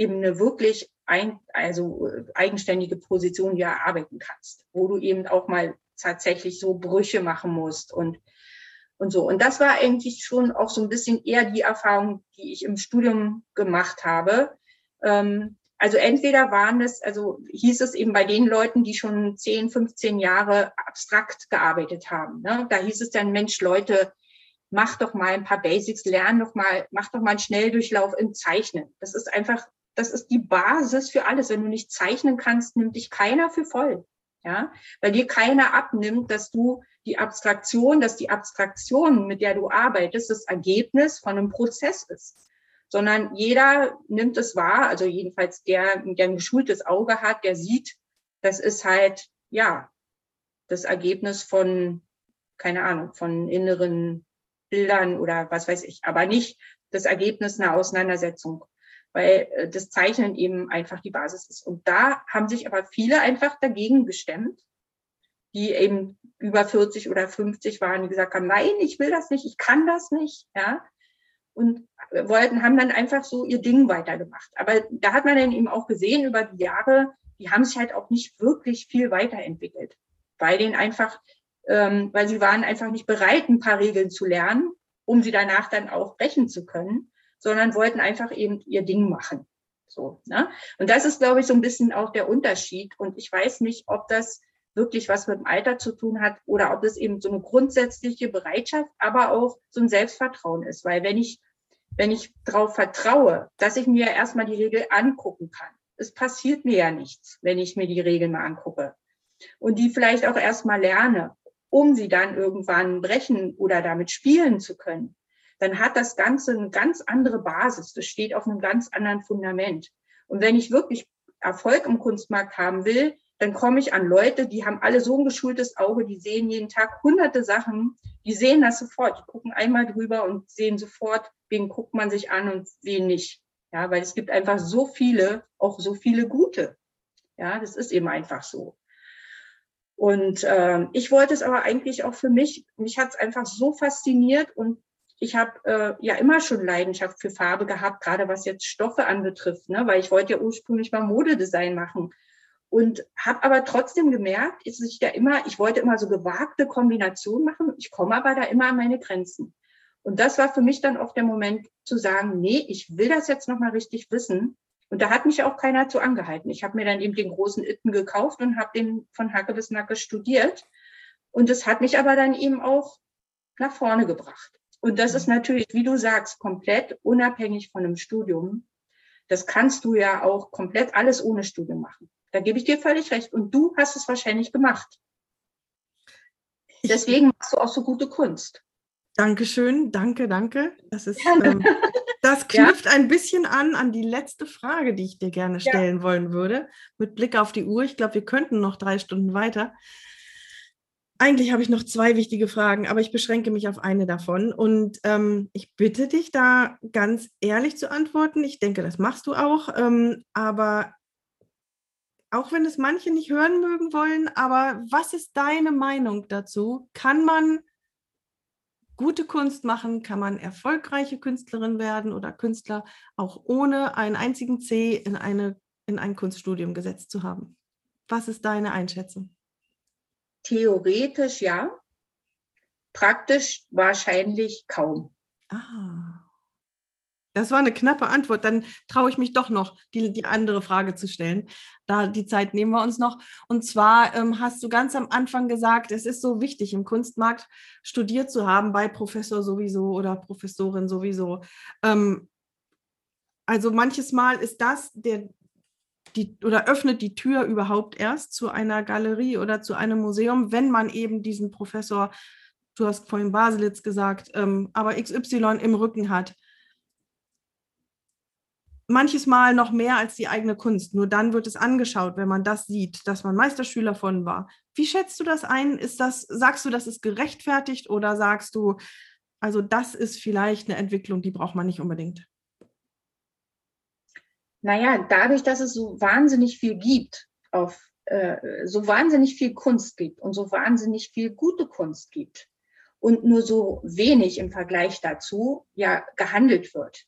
eben eine wirklich ein, also äh, eigenständige Position ja erarbeiten kannst, wo du eben auch mal tatsächlich so Brüche machen musst und und so. Und das war eigentlich schon auch so ein bisschen eher die Erfahrung, die ich im Studium gemacht habe. Ähm, also entweder waren es, also hieß es eben bei den Leuten, die schon 10, 15 Jahre abstrakt gearbeitet haben. Ne? Da hieß es dann, Mensch, Leute, mach doch mal ein paar Basics, lern doch mal, mach doch mal einen Schnelldurchlauf im Zeichnen. Das ist einfach das ist die Basis für alles. Wenn du nicht zeichnen kannst, nimmt dich keiner für voll. Ja, weil dir keiner abnimmt, dass du die Abstraktion, dass die Abstraktion, mit der du arbeitest, das Ergebnis von einem Prozess ist. Sondern jeder nimmt es wahr, also jedenfalls der, der ein geschultes Auge hat, der sieht, das ist halt, ja, das Ergebnis von, keine Ahnung, von inneren Bildern oder was weiß ich, aber nicht das Ergebnis einer Auseinandersetzung weil äh, das Zeichnen eben einfach die Basis ist. Und da haben sich aber viele einfach dagegen gestemmt, die eben über 40 oder 50 waren, die gesagt haben, nein, ich will das nicht, ich kann das nicht, ja. Und wollten, haben dann einfach so ihr Ding weitergemacht. Aber da hat man dann eben auch gesehen über die Jahre, die haben sich halt auch nicht wirklich viel weiterentwickelt, weil denen einfach, ähm, weil sie waren einfach nicht bereit, ein paar Regeln zu lernen, um sie danach dann auch brechen zu können sondern wollten einfach eben ihr Ding machen. So, ne? Und das ist, glaube ich, so ein bisschen auch der Unterschied. Und ich weiß nicht, ob das wirklich was mit dem Alter zu tun hat oder ob es eben so eine grundsätzliche Bereitschaft, aber auch so ein Selbstvertrauen ist. Weil wenn ich, wenn ich darauf vertraue, dass ich mir erstmal die Regel angucken kann, es passiert mir ja nichts, wenn ich mir die Regeln mal angucke und die vielleicht auch erstmal lerne, um sie dann irgendwann brechen oder damit spielen zu können, dann hat das Ganze eine ganz andere Basis. Das steht auf einem ganz anderen Fundament. Und wenn ich wirklich Erfolg im Kunstmarkt haben will, dann komme ich an Leute, die haben alle so ein geschultes Auge, die sehen jeden Tag hunderte Sachen, die sehen das sofort, die gucken einmal drüber und sehen sofort, wen guckt man sich an und wen nicht. Ja, weil es gibt einfach so viele, auch so viele gute. Ja, das ist eben einfach so. Und äh, ich wollte es aber eigentlich auch für mich, mich hat es einfach so fasziniert und ich habe äh, ja immer schon Leidenschaft für Farbe gehabt, gerade was jetzt Stoffe anbetrifft, ne? weil ich wollte ja ursprünglich mal Modedesign machen und habe aber trotzdem gemerkt, ist ich da immer, ich wollte immer so gewagte Kombinationen machen, ich komme aber da immer an meine Grenzen. Und das war für mich dann auch der Moment zu sagen, nee, ich will das jetzt nochmal richtig wissen. Und da hat mich auch keiner zu angehalten. Ich habe mir dann eben den großen Itten gekauft und habe den von Hacke bis Nacke studiert. Und es hat mich aber dann eben auch nach vorne gebracht. Und das ist natürlich, wie du sagst, komplett unabhängig von einem Studium. Das kannst du ja auch komplett alles ohne Studium machen. Da gebe ich dir völlig recht. Und du hast es wahrscheinlich gemacht. Deswegen machst du auch so gute Kunst. Dankeschön, danke, danke. Das ist, ähm, das knüpft ja. ein bisschen an an die letzte Frage, die ich dir gerne stellen ja. wollen würde. Mit Blick auf die Uhr. Ich glaube, wir könnten noch drei Stunden weiter. Eigentlich habe ich noch zwei wichtige Fragen, aber ich beschränke mich auf eine davon. Und ähm, ich bitte dich da ganz ehrlich zu antworten. Ich denke, das machst du auch. Ähm, aber auch wenn es manche nicht hören mögen wollen, aber was ist deine Meinung dazu? Kann man gute Kunst machen? Kann man erfolgreiche Künstlerin werden oder Künstler auch ohne einen einzigen C in, eine, in ein Kunststudium gesetzt zu haben? Was ist deine Einschätzung? Theoretisch ja, praktisch wahrscheinlich kaum. Ah. Das war eine knappe Antwort. Dann traue ich mich doch noch, die, die andere Frage zu stellen. Da die Zeit nehmen wir uns noch. Und zwar ähm, hast du ganz am Anfang gesagt, es ist so wichtig, im Kunstmarkt studiert zu haben, bei Professor sowieso oder Professorin sowieso. Ähm, also manches Mal ist das der, die, oder öffnet die Tür überhaupt erst zu einer Galerie oder zu einem Museum, wenn man eben diesen Professor, du hast vorhin Baselitz gesagt, ähm, aber XY im Rücken hat manches Mal noch mehr als die eigene Kunst. Nur dann wird es angeschaut, wenn man das sieht, dass man Meisterschüler von war. Wie schätzt du das ein? Ist das, sagst du, das ist gerechtfertigt oder sagst du, also das ist vielleicht eine Entwicklung, die braucht man nicht unbedingt? Naja, dadurch, dass es so wahnsinnig viel gibt, auf äh, so wahnsinnig viel Kunst gibt und so wahnsinnig viel gute Kunst gibt und nur so wenig im Vergleich dazu ja gehandelt wird,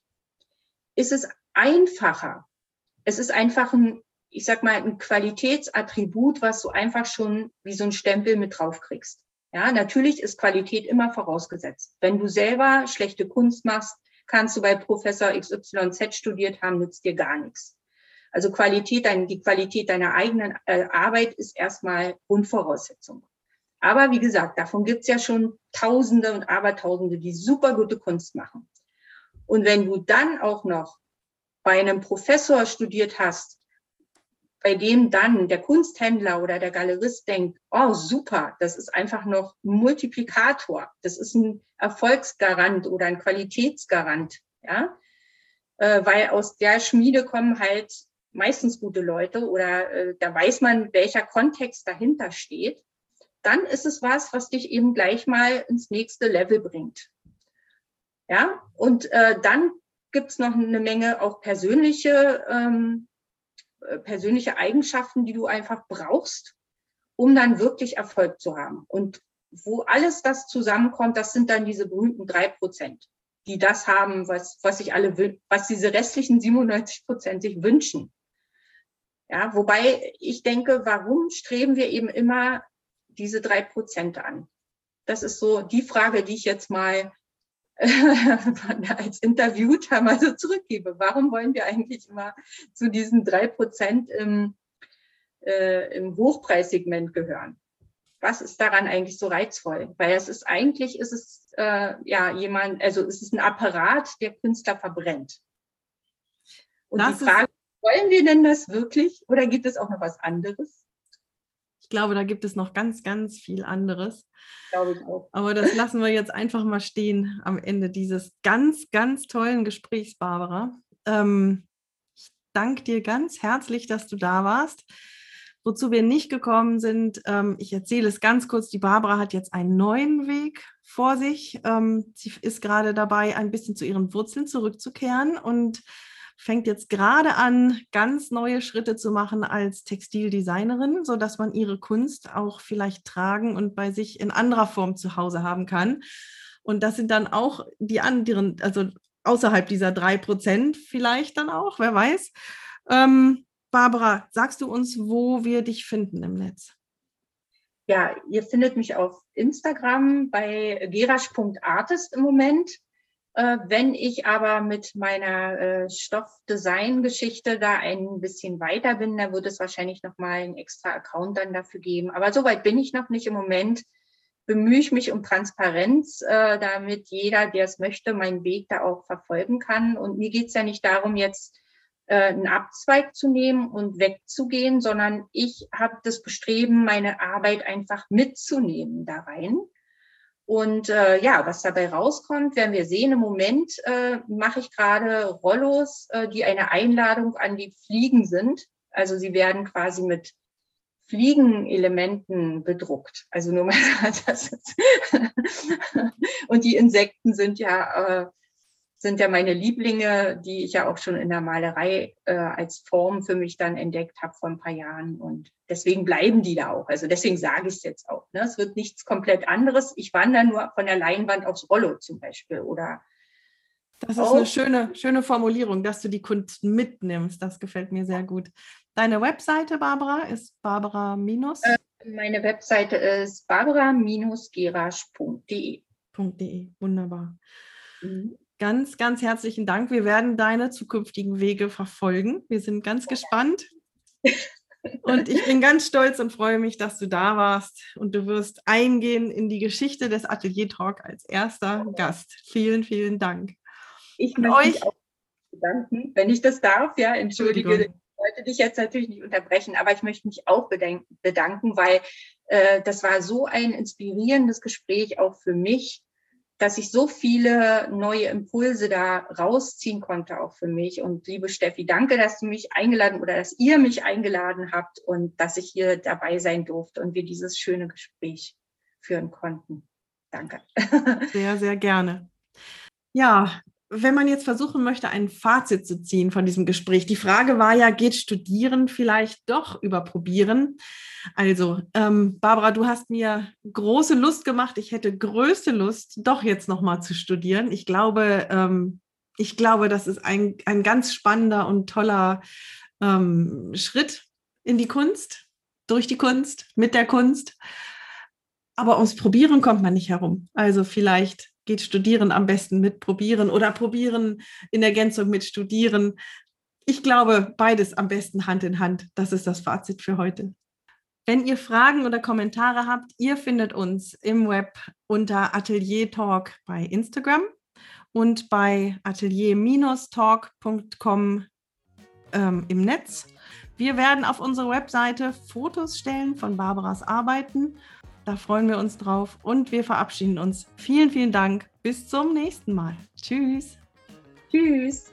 ist es einfacher. Es ist einfach ein, ich sag mal, ein Qualitätsattribut, was du einfach schon wie so ein Stempel mit drauf kriegst. Ja, natürlich ist Qualität immer vorausgesetzt. Wenn du selber schlechte Kunst machst, kannst du bei Professor XYZ studiert haben, nützt dir gar nichts. Also Qualität, die Qualität deiner eigenen äh, Arbeit ist erstmal Grundvoraussetzung. Aber wie gesagt, davon gibt's ja schon Tausende und Abertausende, die super gute Kunst machen. Und wenn du dann auch noch bei einem Professor studiert hast, bei dem dann der Kunsthändler oder der Galerist denkt, oh super, das ist einfach noch Multiplikator, das ist ein Erfolgsgarant oder ein Qualitätsgarant, ja, äh, weil aus der Schmiede kommen halt meistens gute Leute oder äh, da weiß man, welcher Kontext dahinter steht, dann ist es was, was dich eben gleich mal ins nächste Level bringt. Ja, und äh, dann gibt es noch eine Menge auch persönliche, ähm, äh, persönliche Eigenschaften, die du einfach brauchst, um dann wirklich Erfolg zu haben. Und wo alles das zusammenkommt, das sind dann diese berühmten drei Prozent, die das haben, was, was sich alle, was diese restlichen 97 Prozent sich wünschen. Ja, wobei ich denke, warum streben wir eben immer diese drei Prozent an? Das ist so die Frage, die ich jetzt mal als Interviewter mal so zurückgebe. Warum wollen wir eigentlich immer zu diesen drei Prozent im, äh, im Hochpreissegment gehören? Was ist daran eigentlich so reizvoll? Weil es ist eigentlich, ist es äh, ja jemand, also es ist ein Apparat, der Künstler verbrennt. Und das die Frage, wollen wir denn das wirklich oder gibt es auch noch was anderes? Ich glaube, da gibt es noch ganz, ganz viel anderes. Glaube ich auch. Aber das lassen wir jetzt einfach mal stehen am Ende dieses ganz, ganz tollen Gesprächs, Barbara. Ähm, ich danke dir ganz herzlich, dass du da warst. Wozu wir nicht gekommen sind, ähm, ich erzähle es ganz kurz, die Barbara hat jetzt einen neuen Weg vor sich. Ähm, sie ist gerade dabei, ein bisschen zu ihren Wurzeln zurückzukehren und fängt jetzt gerade an, ganz neue Schritte zu machen als Textildesignerin, sodass man ihre Kunst auch vielleicht tragen und bei sich in anderer Form zu Hause haben kann. Und das sind dann auch die anderen, also außerhalb dieser drei Prozent vielleicht dann auch, wer weiß. Ähm, Barbara, sagst du uns, wo wir dich finden im Netz? Ja, ihr findet mich auf Instagram bei gerasch.artist im Moment. Äh, wenn ich aber mit meiner äh, Stoffdesign-Geschichte da ein bisschen weiter bin, dann wird es wahrscheinlich nochmal einen extra Account dann dafür geben. Aber soweit bin ich noch nicht im Moment. Bemühe ich mich um Transparenz, äh, damit jeder, der es möchte, meinen Weg da auch verfolgen kann. Und mir geht es ja nicht darum, jetzt einen Abzweig zu nehmen und wegzugehen, sondern ich habe das Bestreben, meine Arbeit einfach mitzunehmen da rein und äh, ja, was dabei rauskommt, werden wir sehen. Im Moment äh, mache ich gerade Rollos, äh, die eine Einladung an die Fliegen sind. Also sie werden quasi mit Fliegenelementen bedruckt. Also nur mal das ist und die Insekten sind ja äh, sind ja meine Lieblinge, die ich ja auch schon in der Malerei äh, als Form für mich dann entdeckt habe vor ein paar Jahren. Und deswegen bleiben die da auch. Also deswegen sage ich es jetzt auch. Ne? Es wird nichts komplett anderes. Ich wandere nur von der Leinwand aufs Rollo zum Beispiel oder das ist eine schöne, schöne Formulierung, dass du die Kunst mitnimmst. Das gefällt mir sehr gut. Deine Webseite, Barbara, ist Barbara minus? Äh, meine Webseite ist barbara-gerasch.de. .de, wunderbar. Mhm. Ganz, ganz herzlichen Dank. Wir werden deine zukünftigen Wege verfolgen. Wir sind ganz gespannt. Und ich bin ganz stolz und freue mich, dass du da warst. Und du wirst eingehen in die Geschichte des Atelier Talk als erster Gast. Vielen, vielen Dank. Ich möchte euch auch bedanken, wenn ich das darf. Ja, entschuldige, ich wollte dich jetzt natürlich nicht unterbrechen, aber ich möchte mich auch bedanken, weil äh, das war so ein inspirierendes Gespräch auch für mich dass ich so viele neue Impulse da rausziehen konnte, auch für mich. Und liebe Steffi, danke, dass du mich eingeladen oder dass ihr mich eingeladen habt und dass ich hier dabei sein durfte und wir dieses schöne Gespräch führen konnten. Danke. Sehr, sehr gerne. Ja, wenn man jetzt versuchen möchte, ein Fazit zu ziehen von diesem Gespräch, die Frage war ja, geht Studieren vielleicht doch über Probieren? Also, ähm, Barbara, du hast mir große Lust gemacht. Ich hätte größte Lust, doch jetzt nochmal zu studieren. Ich glaube, ähm, ich glaube, das ist ein, ein ganz spannender und toller ähm, Schritt in die Kunst, durch die Kunst, mit der Kunst. Aber ums Probieren kommt man nicht herum. Also vielleicht geht Studieren am besten mit Probieren oder Probieren in Ergänzung mit Studieren. Ich glaube, beides am besten Hand in Hand. Das ist das Fazit für heute. Wenn ihr Fragen oder Kommentare habt, ihr findet uns im Web unter Atelier Talk bei Instagram und bei atelier-talk.com ähm, im Netz. Wir werden auf unsere Webseite Fotos stellen von Barbaras Arbeiten da freuen wir uns drauf und wir verabschieden uns. Vielen, vielen Dank. Bis zum nächsten Mal. Tschüss. Tschüss.